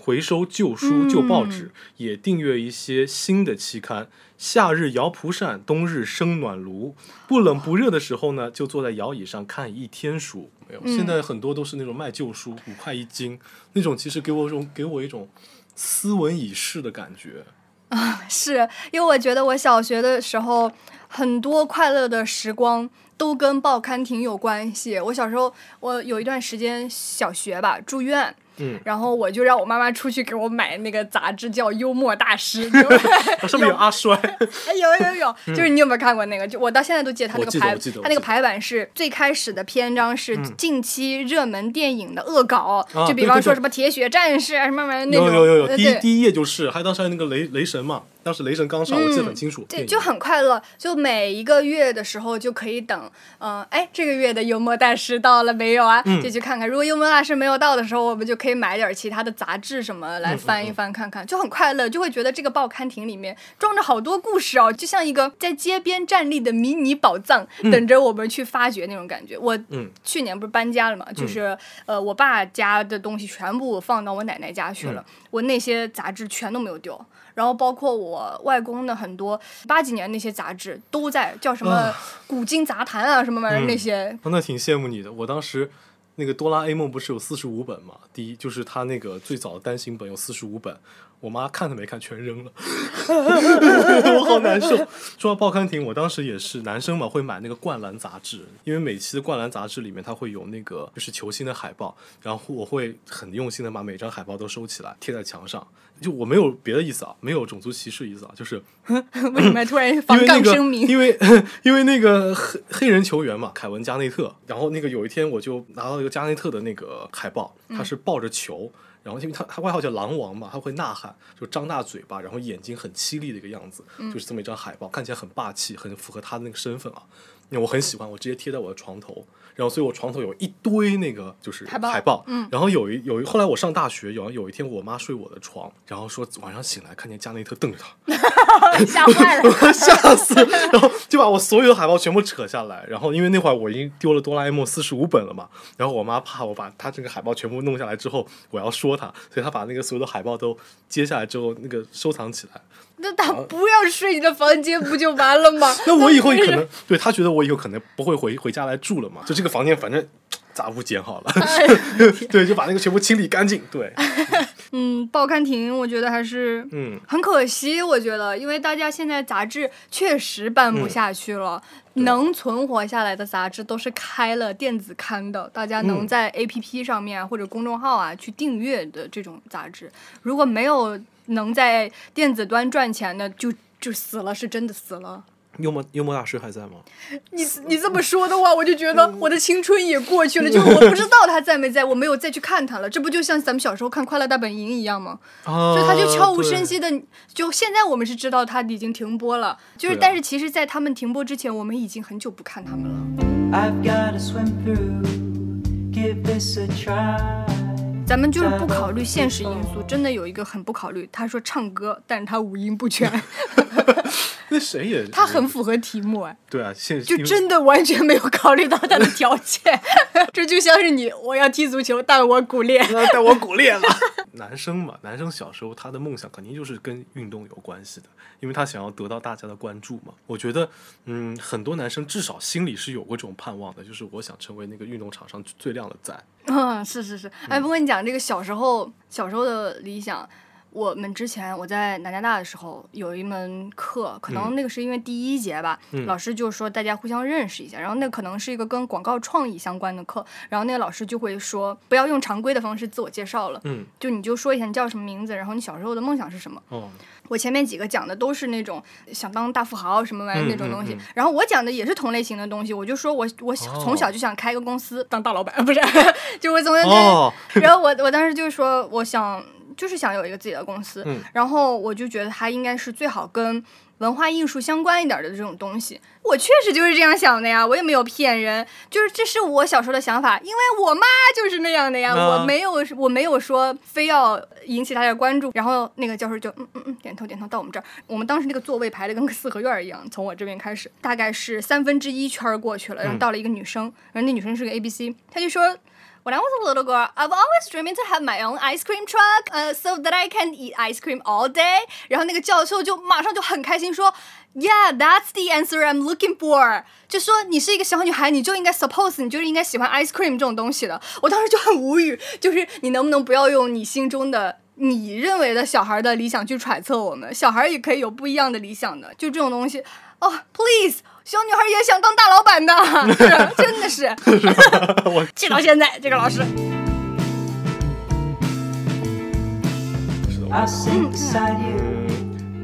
回收旧书、旧报纸，也订阅一些新的期刊。夏日摇蒲扇，冬日生暖炉。不冷不热的时候呢，就坐在摇椅上看一天书。没有，现在很多都是那种卖旧书，五块一斤，那种其实给我一种给我一种斯文已逝的感觉啊。(laughs) 是因为我觉得我小学的时候很多快乐的时光都跟报刊亭有关系。我小时候，我有一段时间小学吧住院。嗯。然后我就让我妈妈出去给我买那个杂志，叫《幽默大师》(laughs) 上面有阿衰，(laughs) 哎，有有有，就是你有没有看过那个？就我到现在都记得他那个排他那个排版是最开始的篇章是近期热门电影的恶搞，啊就比方说什么铁血战士啊什么玩意儿那种。有有有有，第一第一页就是，还当时还有那个雷雷神嘛，当时雷神刚上，我记得很清楚。对，就很快乐。就每一个月的时候就可以等，嗯、哎，这个月的幽默大师到了没有啊？嗯就去看看。如果幽默大师没有到的时候，我们就可以买点其他的杂志什么来翻一翻看看，就很快乐，就会觉得这个报刊亭里面装着好多故事哦，就像一个在街边站立的迷你宝藏，等着我们去发掘那种感觉。我嗯去年不是搬家了嘛，就是呃，我爸家的东西全部放到我奶奶家去了，嗯我那些杂志全都没有丢。然后包括我外公的很多八几年那些杂志都在，叫什么啊《古今杂谈》啊，什么玩意儿嗯那些。哦那挺羡慕你的。我当时那个哆啦 A 梦不是有四十五本嘛？第一就是他那个最早的单行本有四十五本，我妈看都没看，全扔了，(laughs) 我好难受。说到报刊亭，我当时也是男生嘛，会买那个灌篮杂志，因为每期的灌篮杂志里面它会有那个就是球星的海报，然后我会很用心的把每张海报都收起来贴在墙上。就我没有别的意思啊，没有种族歧视意思啊，就是 (laughs) 为什么突然因防杠声明？因为因为那个黑黑人球员嘛，凯文加内特，然后那个有一天我就拿到一个加内特的那个海报，他是抱着球。然后，因为他他外号叫狼王嘛，他会呐喊，就张大嘴巴，然后眼睛很凄厉的一个样子，就是这么一张海报，看起来很霸气，很符合他的那个身份啊。那我很喜欢，我直接贴在我的床头。然后，所以我床头有一堆那个就是海报海报。嗯然后有一有一后来我上大学，有有一天我妈睡我的床，然后说晚上醒来看见加内特瞪着她，(laughs) 吓坏了。吓死！然后就把我所有的海报全部扯下来，然后因为那会儿我已经丢了哆啦 A 梦四十五本了嘛，然后我妈怕我把她这个海报全部弄下来之后，我要说她，所以她把那个所有的海报都接下来之后那个收藏起来。那他不要睡你的房间不就完了吗？(laughs) 那我以后可能对他觉得我以后可能不会回回家来住了嘛，就这个房间反正 (tsk) 杂物捡好了，(laughs) 对，就把那个全部清理干净。对，(laughs) 嗯，报刊亭我觉得还是嗯，很可惜，我觉得，因为大家现在杂志确实办不下去了。对能存活下来的杂志都是开了电子刊的，大家能嗯在 APP 上面啊或者公众号啊去订阅的这种杂志，如果没有能在电子端赚钱的，就就死了，是真的死了。幽默幽默大师还在吗？你你这么说的话，我就觉得嗯我的青春也过去了，就是 (laughs) 我不知道他在没在，我没有再去看他了。这不就像咱们小时候看《快乐大本营》一样吗？啊，所以他就悄无声息的，就现在我们是知道他已经停播了，就是、啊但是其实，在他们停播之前，我们已经很久不看他们了。I've gotta swim through. Give this a try. 咱们就是不考虑现实因素，真的有一个很不考虑。他说唱歌，但是他五音不全，(laughs) 那谁也他很符合题目哎，对啊，现实就真的完全没有考虑到他的条件。(laughs) 这就像是你，我要踢足球，但我骨裂。那带我 (laughs) 骨裂了。男生嘛，男生小时候他的梦想肯定就是跟运动有关系的，因为他想要得到大家的关注嘛。我觉得，嗯，很多男生至少心里是有过这种盼望的，就是我想成为那个运动场上最亮的仔。(laughs) 嗯，是是是，哎，不过你讲这个小时候小时候的理想，我们之前我在南加大的时候有一门课，可能嗯。那个是因为第一节吧，嗯。老师就说大家互相认识一下，然后那可能是一个跟广告创意相关的课，然后那个老师就会说不要用常规的方式自我介绍了，嗯，就你就说一下你叫什么名字，然后你小时候的梦想是什么。哦，我前面几个讲的都是那种想当大富豪什么玩意儿嗯那种东西，嗯嗯然后我讲的也是同类型的东西，我就说我我从小就想开个公司当大老板，不是，(laughs) 就我从小、哦，然后我我当时就说我想就是想有一个自己的公司，嗯然后我就觉得它应该是最好跟文化艺术相关一点的这种东西。我确实就是这样想的呀，我也没有骗人，就是这是我小时候的想法，因为我妈就是那样的呀，啊我没有我没有说非要引起大家关注。然后那个教授就嗯嗯嗯点头点头到我们这儿，我们当时那个座位排的跟个四合院儿一样，从我这边开始，大概是三分之一圈儿过去了，然后嗯到了一个女生，然后那女生是个 A B C，她就说。When I was a little girl, I've always dreamed to have my own ice cream truck, uh, so that I can eat ice cream all day. 然后那个教授就马上就很开心说，Yeah, that's the answer I'm looking for. 就说你是一个小女孩，你就应该 suppose 你就是应该喜欢 ice cream 这种东西的。我当时就很无语，就是你能不能不要用你心中的。你认为的小孩的理想去揣测我们，小孩也可以有不一样的理想的，就这种东西。哦、p l e a s e 小女孩也想当大老板的，是 (laughs) 真的是。我 (laughs) 记到现在，这个老师。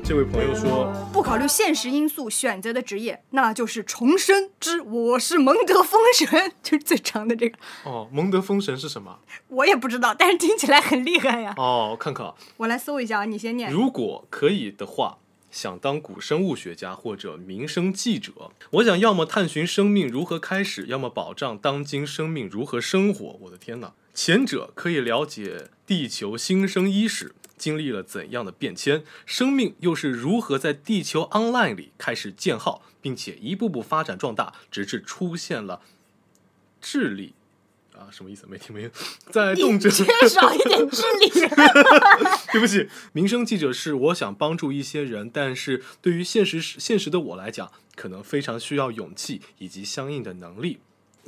这位朋友说，不考虑现实因素选择的职业，那就是重生之我是蒙德封神，(laughs) 就是最长的这个，哦，蒙德封神是什么？我也不知道，但是听起来很厉害呀。哦，看看啊，我来搜一下啊，你先念。如果可以的话，想当古生物学家或者民生记者，我想要么探寻生命如何开始，要么保障当今生命如何生活。我的天哪！前者可以了解地球新生伊始经历了怎样的变迁，生命又是如何在地球 online 里开始建号，并且一步步发展壮大，直至出现了智力。啊，什么意思？没听明白。在动辄缺少一点智力。(laughs) 对不起，民生记者是我想帮助一些人，但是对于现实现实的我来讲，可能非常需要勇气以及相应的能力。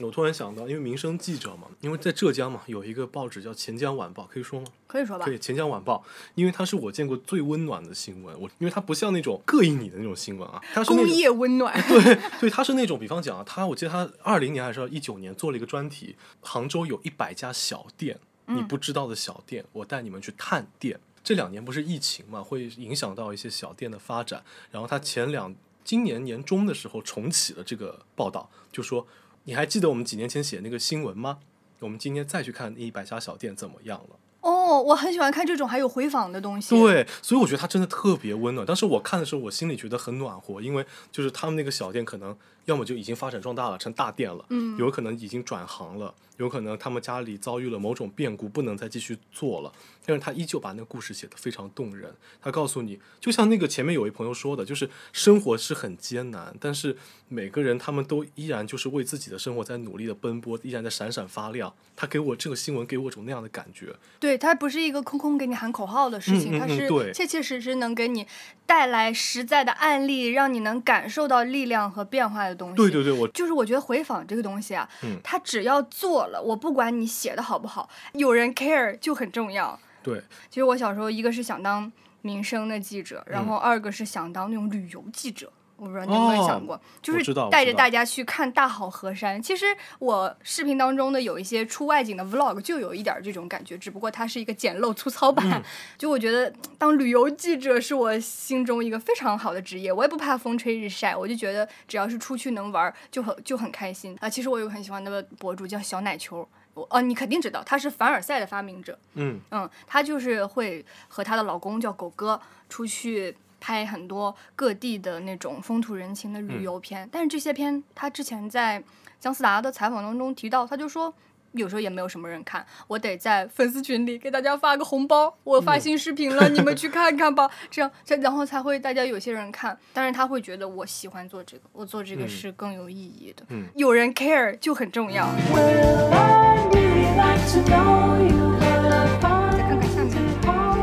我突然想到，因为民生记者嘛，因为在浙江嘛，有一个报纸叫《钱江晚报》，可以说吗？可以说吧对？《钱江晚报》，因为它是我见过最温暖的新闻。我因为它不像那种膈应你的那种新闻啊，它是那工种业温暖，对对，它是那种，比方讲啊，它我记得它二零年还是一九年做了一个专题，杭州有一百家小店，你不知道的小店，我带你们去探店。这两年不是疫情嘛，会影响到一些小店的发展。然后它前两今年年中的时候重启了这个报道，就说你还记得我们几年前写那个新闻吗？我们今天再去看那一百家小店怎么样了？哦，我很喜欢看这种还有回访的东西。，对，所以我觉得它真的特别温暖。当时我看的时候，我心里觉得很暖和，因为就是他们那个小店可能要么就已经发展壮大了，成大店了，嗯有可能已经转行了，有可能他们家里遭遇了某种变故，不能再继续做了。但是他依旧把那个故事写得非常动人。他告诉你，就像那个前面有一朋友说的，就是生活是很艰难，但是每个人他们都依然就是为自己的生活在努力的奔波，依然在闪闪发亮。他给我这个新闻给我一种那样的感觉。对，他不是一个空空给你喊口号的事情，嗯嗯它是切切实实能给你带来实在的案例，让你能感受到力量和变化的东西。对对对，我就是我觉得回访这个东西啊，嗯它只要做了，我不管你写的好不好，有人 care 就很重要。对其实我小时候一个是想当民生的记者，然嗯后二个是想当那种旅游记者。我不知道你有没有想过，就是带着大家去看大好河山。其实我视频当中的有一些出外景的 vlog 就有一点儿这种感觉，只不过它是一个简陋粗糙版。嗯 (laughs) 就我觉得当旅游记者是我心中一个非常好的职业，我也不怕风吹日晒，我就觉得只要是出去能玩儿就很就很开心啊。其实我有个很喜欢的博主叫小奶球。我哦，你肯定知道，她是凡尔赛的发明者。嗯。嗯，她就是会和她的老公叫狗哥出去拍很多各地的那种风土人情的旅游片，但是这些片他之前在姜思达的采访当中提到，他就说。有时候也没有什么人看，我得在粉丝群里给大家发个红包，我发新视频了，你们去 (laughs) 看看吧，这样这然后才会大家有些人看，但是他会觉得我喜欢做这个，我做这个嗯。是更有意义的，嗯。有人 care 就很重要。Well,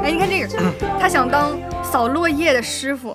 哎，你看这个，他想当扫落叶的师傅，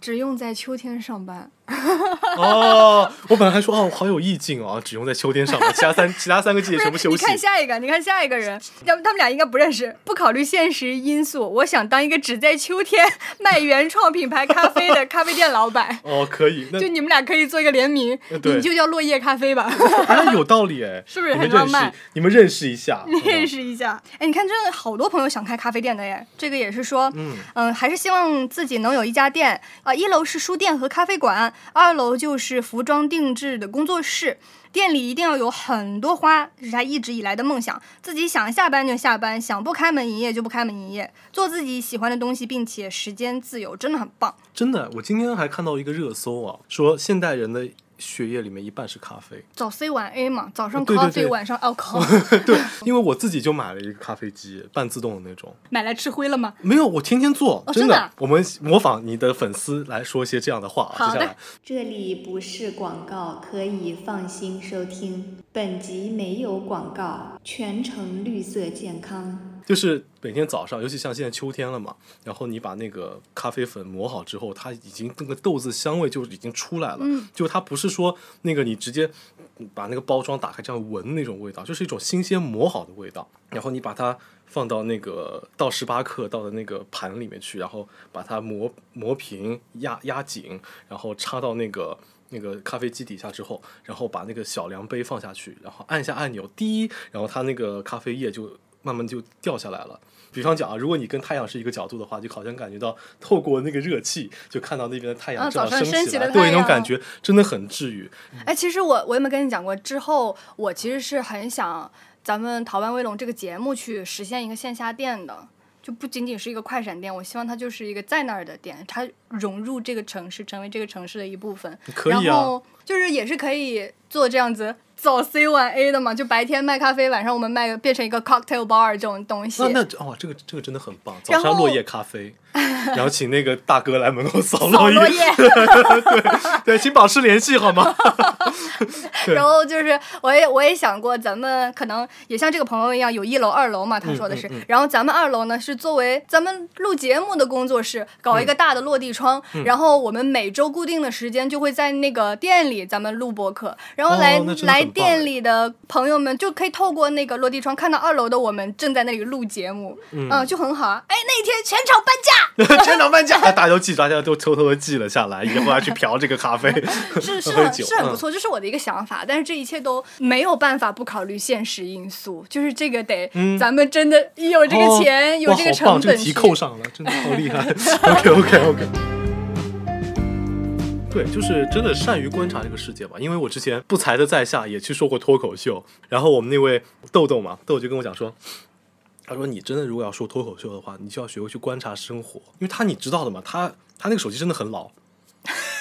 只用在秋天上班。(laughs) 哦，我本来还说哦，好有意境哦，只用在秋天上面，其他三其他三个季节全部休息你。看下一个，你看下一个人，要不他们俩应该不认识。不考虑现实因素，我想当一个只在秋天卖原创品牌咖啡的咖啡店老板。(laughs) 哦，可以，那就你们俩可以做一个联名，你就叫落叶咖啡吧，哎有道理哎，(laughs) 是不是你们认识很浪漫？你们认识一下，认识一下。哎，你看，真的好多朋友想开咖啡店的耶。这个也是说，嗯还是希望自己能有一家店啊、一楼是书店和咖啡馆，二楼就是服装定制的工作室。店里一定要有很多花，这是他一直以来的梦想。自己想下班就下班，想不开门营业就不开门营业，做自己喜欢的东西，并且时间自由，真的很棒。真的，我今天还看到一个热搜啊，说现代人的血液里面一半是咖啡。早 C 晚 A 嘛，早上对对 coffee，对晚上 alcohol，(laughs) 对，因为我自己就买了一个咖啡机，半自动的那种。买来吃灰了吗？没有，我天天做，真哦真的啊我们模仿你的粉丝来说一些这样的话啊。好的接下来，这里不是广告，可以放心收听。本集没有广告，全程绿色健康。就是每天早上，尤其像现在秋天了嘛，然后你把那个咖啡粉磨好之后，它已经那个豆子香味就已经出来了。嗯就它不是说那个你直接把那个包装打开这样闻那种味道，就是一种新鲜磨好的味道。然后你把它放到那个倒十八克倒的那个盘里面去，然后把它磨磨平、压压紧，然后插到那个。那个咖啡机底下之后，然后把那个小量杯放下去，然后按一下按钮，滴，然后它那个咖啡液就慢慢就掉下来了。比方讲啊，如果你跟太阳是一个角度的话，就好像感觉到透过那个热气，就看到那边的太阳早上升起来，对，那种感觉真的很治愈。哎，其实我我有没有跟你讲过？之后我其实是很想咱们《逃班威龙》这个节目去实现一个线下店的，就不仅仅是一个快闪店，我希望它就是一个在那儿的店，它融入这个城市，成为这个城市的一部分。可以啊然后就是也是可以做这样子早 C 晚 A 的嘛，就白天卖咖啡，晚上我们卖变成一个 cocktail bar 这种东西。那那哦，这个这个真的很棒。早上落叶咖啡，(laughs) 然后请那个大哥来门口扫扫落落叶，(laughs) 对对，请保持联系好吗？(laughs) 然后就是，我也我也想过，咱们可能也像这个朋友一样，有一楼、二楼嘛，他说的是。嗯嗯然后咱们二楼呢是作为咱们录节目的工作室，搞一个大的落地窗。嗯然后我们每周固定的时间就会在那个店里咱们录播客。然然后来、来店里的朋友们就可以透过那个落地窗看到二楼的我们正在那里录节目，嗯、就很好啊。哎，那一天全场半价，全场半价，哎大家都记，大家都偷偷的记了下来，以后要去嫖这个咖啡，(laughs) 是是很是很不。嗯错，这是我的一个想法。但是这一切都没有办法不考虑现实因素，就是这个得、咱们真的有这个钱，哦有这个成好棒，这个题本去。扣上了，真的好厉害。(laughs) OK OK OK。对，就是真的善于观察这个世界吧。因为我之前不才的在下也去说过脱口秀，然后我们那位豆豆嘛，豆豆就跟我讲说，他说你真的如果要说脱口秀的话，你就要学会去观察生活，因为他你知道的嘛，他他那个手机真的很老，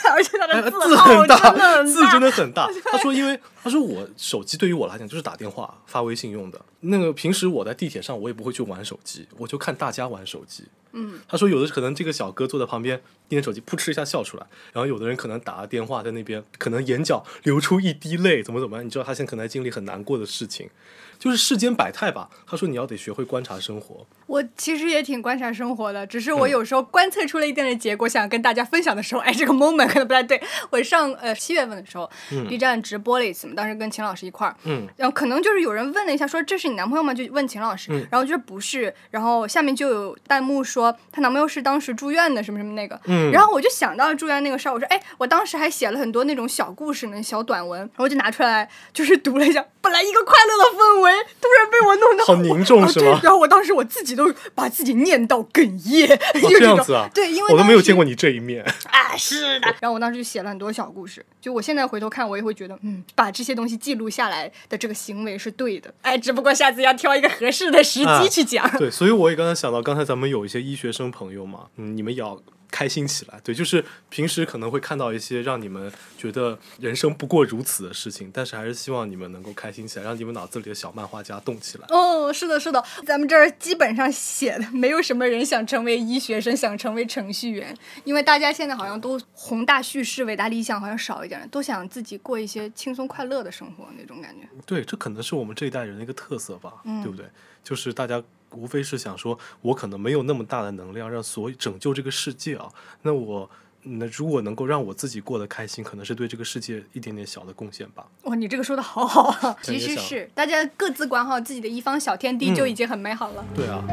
而且他哎的字号很大，字真的很大。他说，因为他说我手机对于我来讲就是打电话、发微信用的。那个平时我在地铁上我也不会去玩手机，我就看大家玩手机。嗯，他说有的可能这个小哥坐在旁边盯着手机，噗嗤一下笑出来，然后有的人可能打个电话在那边，可能眼角流出一滴泪，怎么怎么样？你知道他现在可能在经历很难过的事情，就是世间百态吧。他说你要得学会观察生活。我其实也挺观察生活的，只是嗯。我有时候观测出了一定的结果，想跟大家分享的时候，(laughs) 哎，这个 moment 可能不太对。我上呃七月份的时候、b 站直播了一次嘛，当时跟秦老师一块儿，嗯，然后可能就是有人问了一下，说这是你男朋友吗？就问秦老师，嗯。然后就是不是，然后下面就有弹幕说她男朋友是当时住院的什么什么那个，嗯。然后我就想到了住院那个事儿，我说，哎，我当时还写了很多那种小故事呢，小短文，然后我就拿出来就是读了一下，本来一个快乐的氛围，突然被我弄得好凝重啊是吗？对然后我当时我自己都把自己念到哽咽，就 (laughs) 哦，这样种子啊？对，因为我都没有见过你这一面。(laughs) 啊，是的。然后我当时就写了很多小故事，就我现在回头看，我也会觉得，嗯，把这些东西记录下来的这个行为是对的。哎，只不过下次要挑一个合适的时啊机去讲。对，所以我也刚才想到，刚才咱们有一些医学生朋友嘛，嗯，你们也要开心起来。对，就是平时可能会看到一些让你们觉得人生不过如此的事情，但是还是希望你们能够开心起来，让你们脑子里的小漫画家动起来。哦，是的，是的，咱们这儿基本上写的没有什么人想成为医学生，想成为程序员，因为大家现在好像都宏大叙事、伟大理想好像少一点了，都想自己过一些轻松快乐的生活那种感觉。对，这可能是我们这一代人的一个特色吧，嗯对不对？就是大家无非是想说，我可能没有那么大的能量让所拯救这个世界啊，那我。那如果能够让我自己过得开心，可能是对这个世界一点点小的贡献吧。哇，你这个说的好好啊！其实是大家各自管好自己的一方小天地，嗯就已经很美好了。对啊。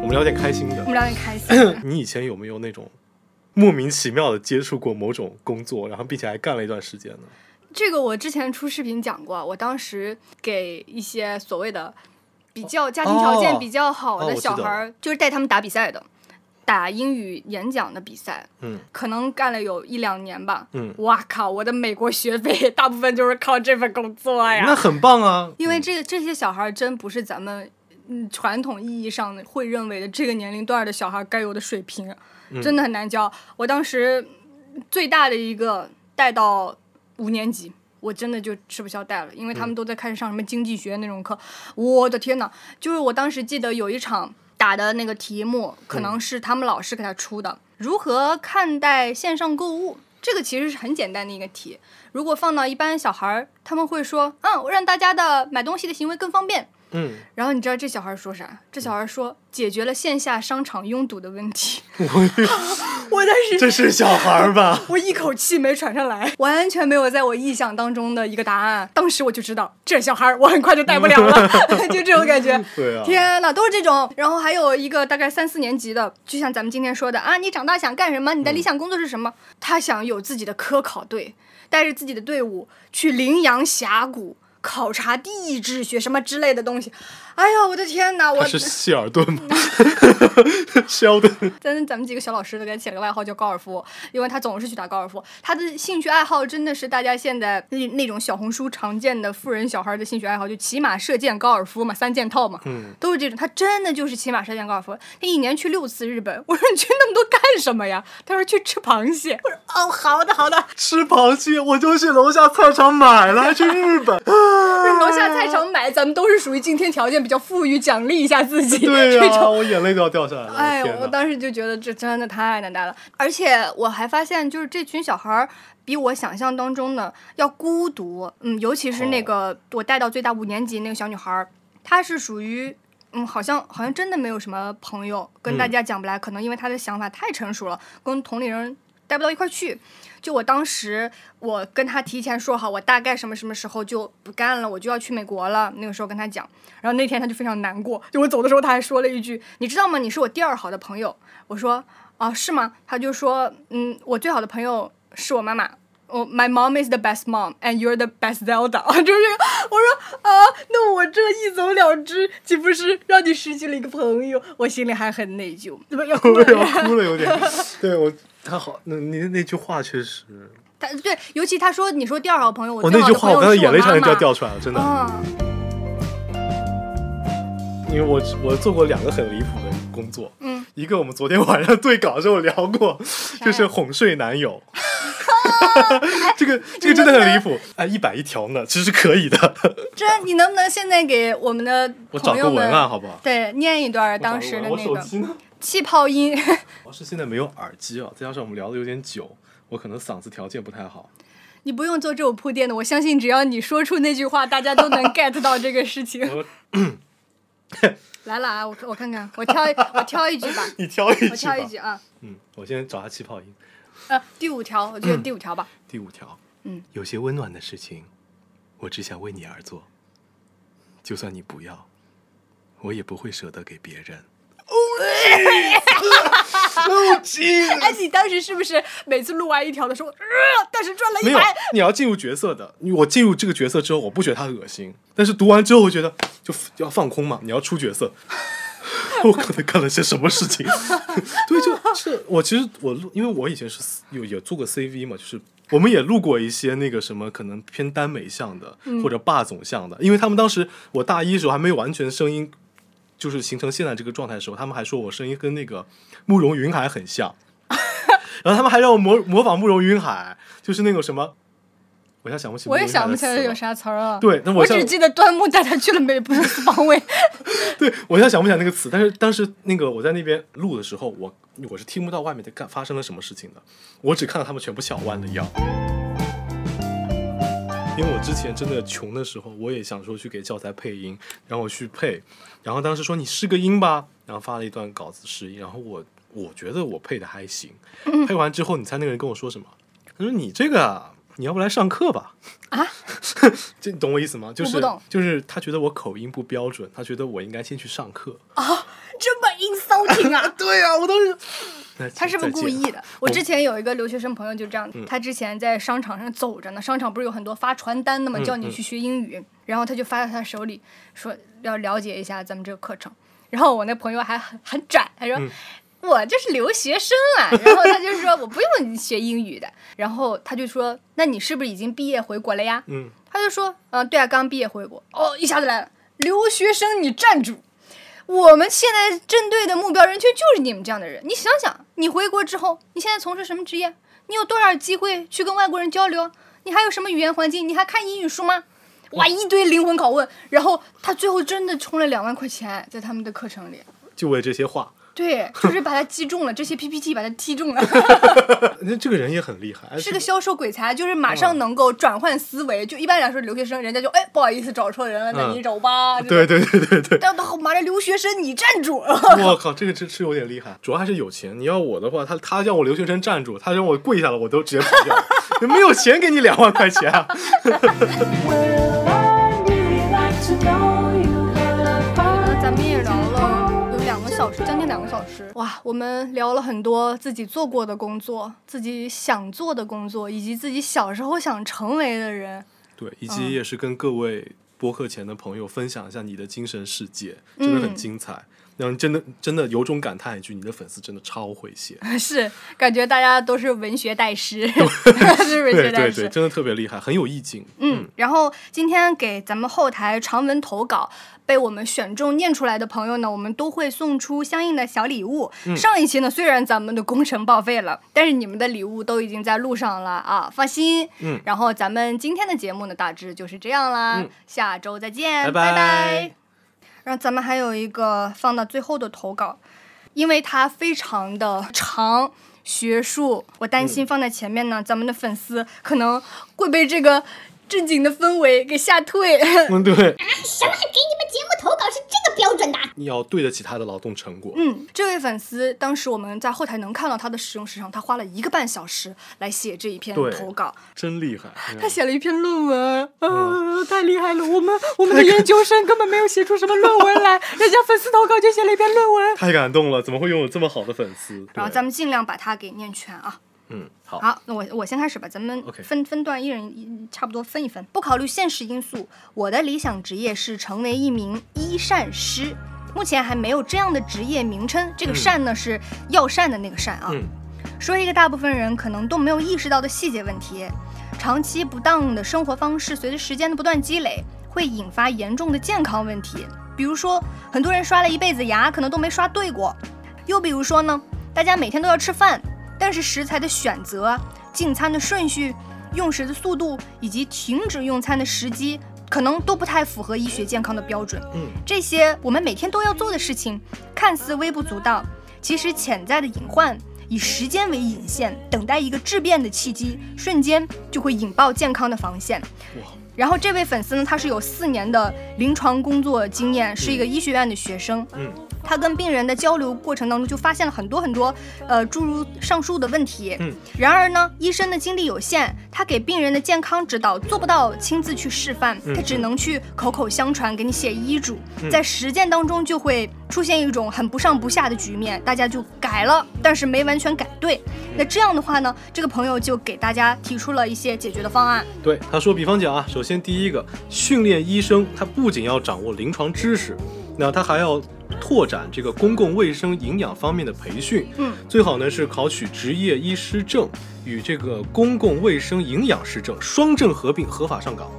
我们聊点开心的我。们聊点开心的。(coughs) 你以前有没有那种莫名其妙的接触过某种工作，然后并且还干了一段时间呢？这个我之前出视频讲过，我当时给一些所谓的比较家庭条件比较好的小孩儿，就是带他们打比赛的，打英语演讲的比赛，嗯可能干了有一两年吧。嗯，哇靠！我的美国学费 (laughs) 大部分就是靠这份工作呀那。很棒啊！因为这个这些小孩儿真不是咱们嗯传统意义上的会认为的这个年龄段儿的小孩该有的水平，嗯真的很难教。我当时最大的一个带到五年级。我真的就吃不消带了，因为他们都在开始上什么经济学那种课，我的天呐！就是我当时记得有一场打的那个题目，可能是他们老师给他出的，如何看待线上购物？这个其实是很简单的一个题，如果放到一般小孩儿，他们会说，嗯，我让大家的买东西的行为更方便。嗯，然后你知道这小孩说啥？这小孩说解决了线下商场拥堵的问题。我 (laughs) 当时这是小孩儿吧？(laughs) 我一口气没喘上来，完全没有在我意想当中的一个答案。当时我就知道，这小孩儿我很快就带不了了，(laughs) 就这种感觉。对啊，天呐，都是这种。然后还有一个大概三四年级的，就像咱们今天说的啊，你长大想干什么？你的理想工作是什么？他想有自己的科考队，带着自己的队伍去羚羊峡谷。考察地质学什么之类的东西，哎呀，我的天哪！我他是希尔顿吗？(laughs) 肖顿。咱咱们几个小老师都给他起了个外号叫高尔夫，因为他总是去打高尔夫。他的兴趣爱好真的是大家现在那那种小红书常见的富人小孩的兴趣爱好，就骑马、射箭、高尔夫嘛，三件套嘛，嗯，都是这种。他真的就是骑马、射箭、高尔夫。他一年去六次日本。我说你去那么多干什么呀？他说去吃螃蟹。我说哦，好的好的。吃螃蟹，我就去楼下菜场买了，去日本。(laughs) 就是楼下菜场买，咱们都是属于今天条件比较富裕，奖励一下自己。对呀、这种我眼泪都要掉下来了。哎，我当时就觉得这真的太难带了，而且我还发现，就是这群小孩儿比我想象当中的要孤独，嗯，尤其是那个、我带到最大五年级那个小女孩儿，她是属于。嗯，好像好像真的没有什么朋友，跟大嗯家讲不来，可能因为她的想法太成熟了，跟同龄人待不到一块儿去。就我当时，我跟他提前说好，我大概什么什么时候就不干了，我就要去美国了。那个时候跟他讲，然后那天他就非常难过。就我走的时候，他还说了一句：“你知道吗？你是我第二好的朋友。”我说：“啊，是吗？”他就说：“嗯，我最好的朋友是我妈妈。”我 My mom is the best mom, and you're the best Zelda。(laughs) 就是我说啊，那我这一走了之，岂不是让你失去了一个朋友？我心里还很内疚，怎么 (laughs) 要哭我？哭了，有点。对我，他好，那你那句话确实，他对，尤其他说你说第二好朋友，我那句话我刚才眼泪差点就要掉出来了，真的。嗯，因为我我做过两个很离谱的工作，嗯，一个我们昨天晚上对稿的时候聊过，就是哄睡男友。(laughs) 这个这个真的很离谱，哎，一百一条呢，其实是可以的。(laughs) 这你能不能现在给我们的我找朋友们个文案好不好？对念一段当时的那个手机呢？气泡音？主 (laughs) 要是现在没有耳机啊，再加上我们聊的有点久，我可能嗓子条件不太好。你不用做这种铺垫的，我相信只要你说出那句话，大家都能 (laughs) get 到这个事情。(coughs) 来了啊，我我看看，我挑一我挑一句吧，(laughs) 你挑一句。我挑一句啊，嗯，我先找下气泡音。呃，第五条，我觉得第五条吧。第五条，嗯，有些温暖的事情，我只想为你而做，就算你不要，我也不会舍得给别人。哦，气！(laughs) 哎，你当时是不是每次录完一条的时候，呃，但是赚了没有一百？，你要进入角色的。我进入这个角色之后，我不觉得他恶心，但是读完之后，我觉得就要放空嘛，你要出角色。(laughs) 我可能干了些什么事情？(laughs) 对，就是我其实我录，因为我以前是有也做过 CV 嘛，就是我们也录过一些那个什么可能偏耽美向的、或者霸总向的，因为他们当时我大一的时候还没有完全声音就是形成现在这个状态的时候，他们还说我声音跟那个慕容云海很像，(laughs) 然后他们还让我模模仿慕容云海，就是那个什么，我现在想不起，我也想不起来有。啥词儿了。对那我我只记得端木带他去了美布斯邦威。对，我现在想不起来那个词，但是当时那个我在那边录的时候，我我是听不到外面在干发生了什么事情的，我只看到他们全部小弯的腰。因为我之前真的穷的时候，我也想说去给教材配音，然后我去配，然后当时说你试个音吧，然后发了一段稿子试音，然后我我觉得我配的还行，配完之后，你猜那个人跟我说什么？他说你这个啊，你要不来上课吧？啊？(laughs) 这你懂我意思吗？就是就是他觉得我口音不标准，他觉得我应该先去上课啊。这么 insulting 啊！(laughs) 对呀、我当时，他是不是故意的？我之前有一个留学生朋友就这样，嗯他之前在商场上走着呢，商场不是有很多发传单的嘛，嗯叫你去学英语，然后他就发到他手里，说要了解一下咱们这个课程。然后我那朋友还很很拽，他说。嗯我就是留学生啊，然后他就说我不用学英语的，然后他就说那你是不是已经毕业回国了呀？嗯，他就说，嗯、对啊，刚毕业回国。哦，一下子来了，留学生你站住！我们现在针对的目标人群就是你们这样的人。你想想，你回国之后，你现在从事什么职业？你有多少机会去跟外国人交流？你还有什么语言环境？你还看英语书吗？哇，一堆灵魂拷问，然后他最后真的充了两万块钱在他们的课程里。就为这些话，对，(laughs) 就是把他击中了，这些 PPT 把他踢中了，(laughs) 那这个人也很厉害，是个销售鬼才，就是马上能够转换思维。就一般来说，留学生人家就哎不好意思找错人了，那嗯你找吧。这对对对对对，但他妈的留学生，你站住！(laughs) 我靠，这个真是有点厉害，主要还是有钱。你要我的话，他他让我留学生站住，他让我跪下了，我都直接跑掉了。没有钱给你两万块钱啊咱们也聊了小时，将近两个小时。哇，我们聊了很多自己做过的工作，自己想做的工作，以及自己小时候想成为的人。对，以嗯及也是跟各位播客前的朋友分享一下你的精神世界，真的很嗯精彩。让人真的真的由衷感叹一句，你的粉丝真的超会写。(laughs) 是，感觉大家都是文学大师，(laughs) 是文学大师。对对对，真的特别厉害，很有意境。嗯，然后今天给咱们后台长文投稿被我们选中念出来的朋友呢，我们都会送出相应的小礼物。上一期呢，虽然咱们的工程报废了，但是你们的礼物都已经在路上了啊，放心。嗯，然后咱们今天的节目呢，大致就是这样啦，嗯下周再见，拜拜拜然后咱们还有一个放到最后的投稿，因为它非常的长。学术，我担心放在前面呢，咱们的粉丝可能会被这个正经的氛围给吓退。嗯，对。(laughs) 什么？给你们投稿是这个标准的。你要对得起他的劳动成果。嗯，这位粉丝当时我们在后台能看到他的使用时长，他花了一个半小时来写这一篇投稿。真厉害！他写了一篇论文，啊、嗯太厉害了！我们 (laughs) 我们的研究生根本没有写出什么论文来，(laughs) 人家粉丝投稿就写了一篇论文。太感动了，怎么会拥有这么好的粉丝？然后咱们尽量把它给念全啊。嗯好，好，那我我先开始吧，咱们分分段，一人一差不多分一分。不考虑现实因素，我的理想职业是成为一名医膳师。目前还没有这样的职业名称，这个嗯善呢、是药膳的那个膳啊。嗯说一个大部分人可能都没有意识到的细节问题：长期不当的生活方式，随着时间的不断积累，会引发严重的健康问题。比如说，很多人刷了一辈子牙，可能都没刷对过；又比如说呢，大家每天都要吃饭，但是食材的选择、进餐的顺序、用食的速度以及停止用餐的时机，可能都不太符合医学健康的标准。嗯，这些我们每天都要做的事情，看似微不足道，其实潜在的隐患以时间为引线，等待一个质变的契机，瞬间就会引爆健康的防线。哇，然后这位粉丝呢，他是有四年的临床工作经验，是一个医学院的学生。嗯，他跟病人的交流过程当中，就发现了很多很多，呃，诸如上述的问题。嗯，然而呢，医生的精力有限，他给病人的健康指导做不到亲自去示范，嗯。他只能去口口相传，给你写医嘱，嗯。在实践当中就会出现一种很不上不下的局面，大家就改了，但是没完全改对。那这样的话呢，这个朋友就给大家提出了一些解决的方案。对，他说，比方讲啊，首先第一个，训练医生，他不仅要掌握临床知识，那他还要拓展这个公共卫生营养方面的培训。嗯，最好呢是考取执业医师证与这个公共卫生营养师证双证合并，合法上岗。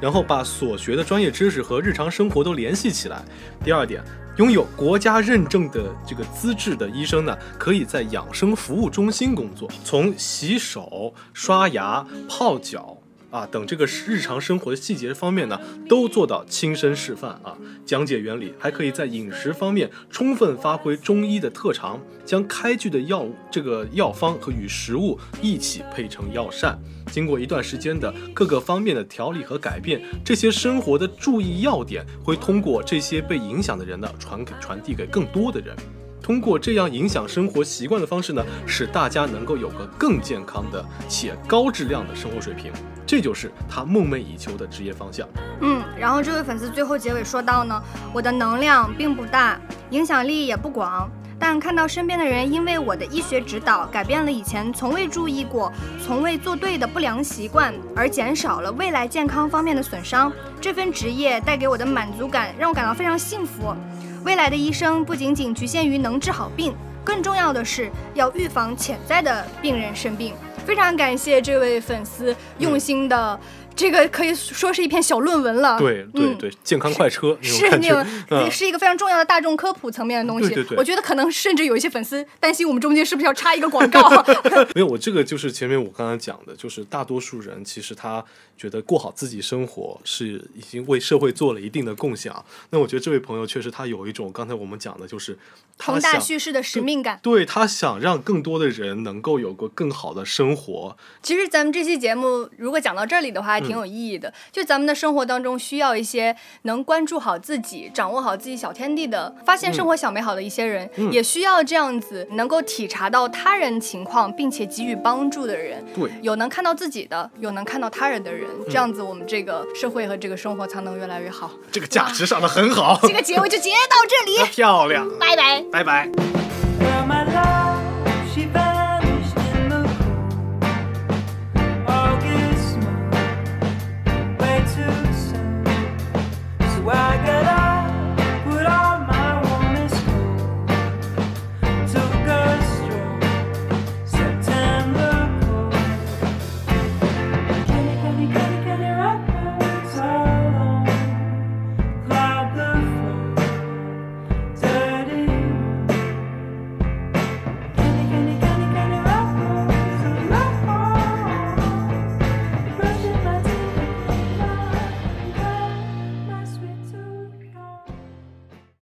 然后把所学的专业知识和日常生活都联系起来。第二点，拥有国家认证的这个资质的医生呢，可以在养生服务中心工作，从洗手、刷牙、泡脚。啊，等这个日常生活的细节方面呢，都做到亲身示范啊，讲解原理，还可以在饮食方面充分发挥中医的特长，将开具的药物这个药方和与食物一起配成药膳。经过一段时间的各个方面的调理和改变，这些生活的注意要点会通过这些被影响的人呢传给传递给更多的人。通过这样影响生活习惯的方式呢，使大家能够有个更健康的且高质量的生活水平，这就是他梦寐以求的职业方向。嗯，然后这位粉丝最后结尾说到呢，我的能量并不大，影响力也不广，但看到身边的人因为我的医学指导，改变了以前从未注意过、从未做对的不良习惯，而减少了未来健康方面的损伤，这份职业带给我的满足感让我感到非常幸福。未来的医生不仅仅局限于能治好病，更重要的是要预防潜在的病人生病。非常感谢这位粉丝用心的，这个可以说是一篇小论文了。嗯对对对，健康快车是那种，嗯是一个非常重要的大众科普层面的东西。对对对我觉得可能甚至有一些粉丝担心我们中间是不是要插一个广告。(laughs) (laughs) 没有，我这个就是前面我刚才讲的，就是大多数人其实他觉得过好自己生活是已经为社会做了一定的贡献啊。那我觉得这位朋友确实他有一种刚才我们讲的，就是宏大叙事的使命感。对他想让更多的人能够有个更好的生活。其实咱们这期节目如果讲到这里的话，还挺有意义的。就咱们的生活当中需要一些能关注好自己、掌握好自己小天地的、发现生活小美好的一些人，嗯也需要这样子能够体察到他人情况并且给予帮助的人。对，有能看到自己的，有能看到他人的人，这样子我们这个社会和这个生活才能越来越好。这个价值上的很好，这个结尾就结到这里，(laughs) 漂亮，拜拜。拜拜。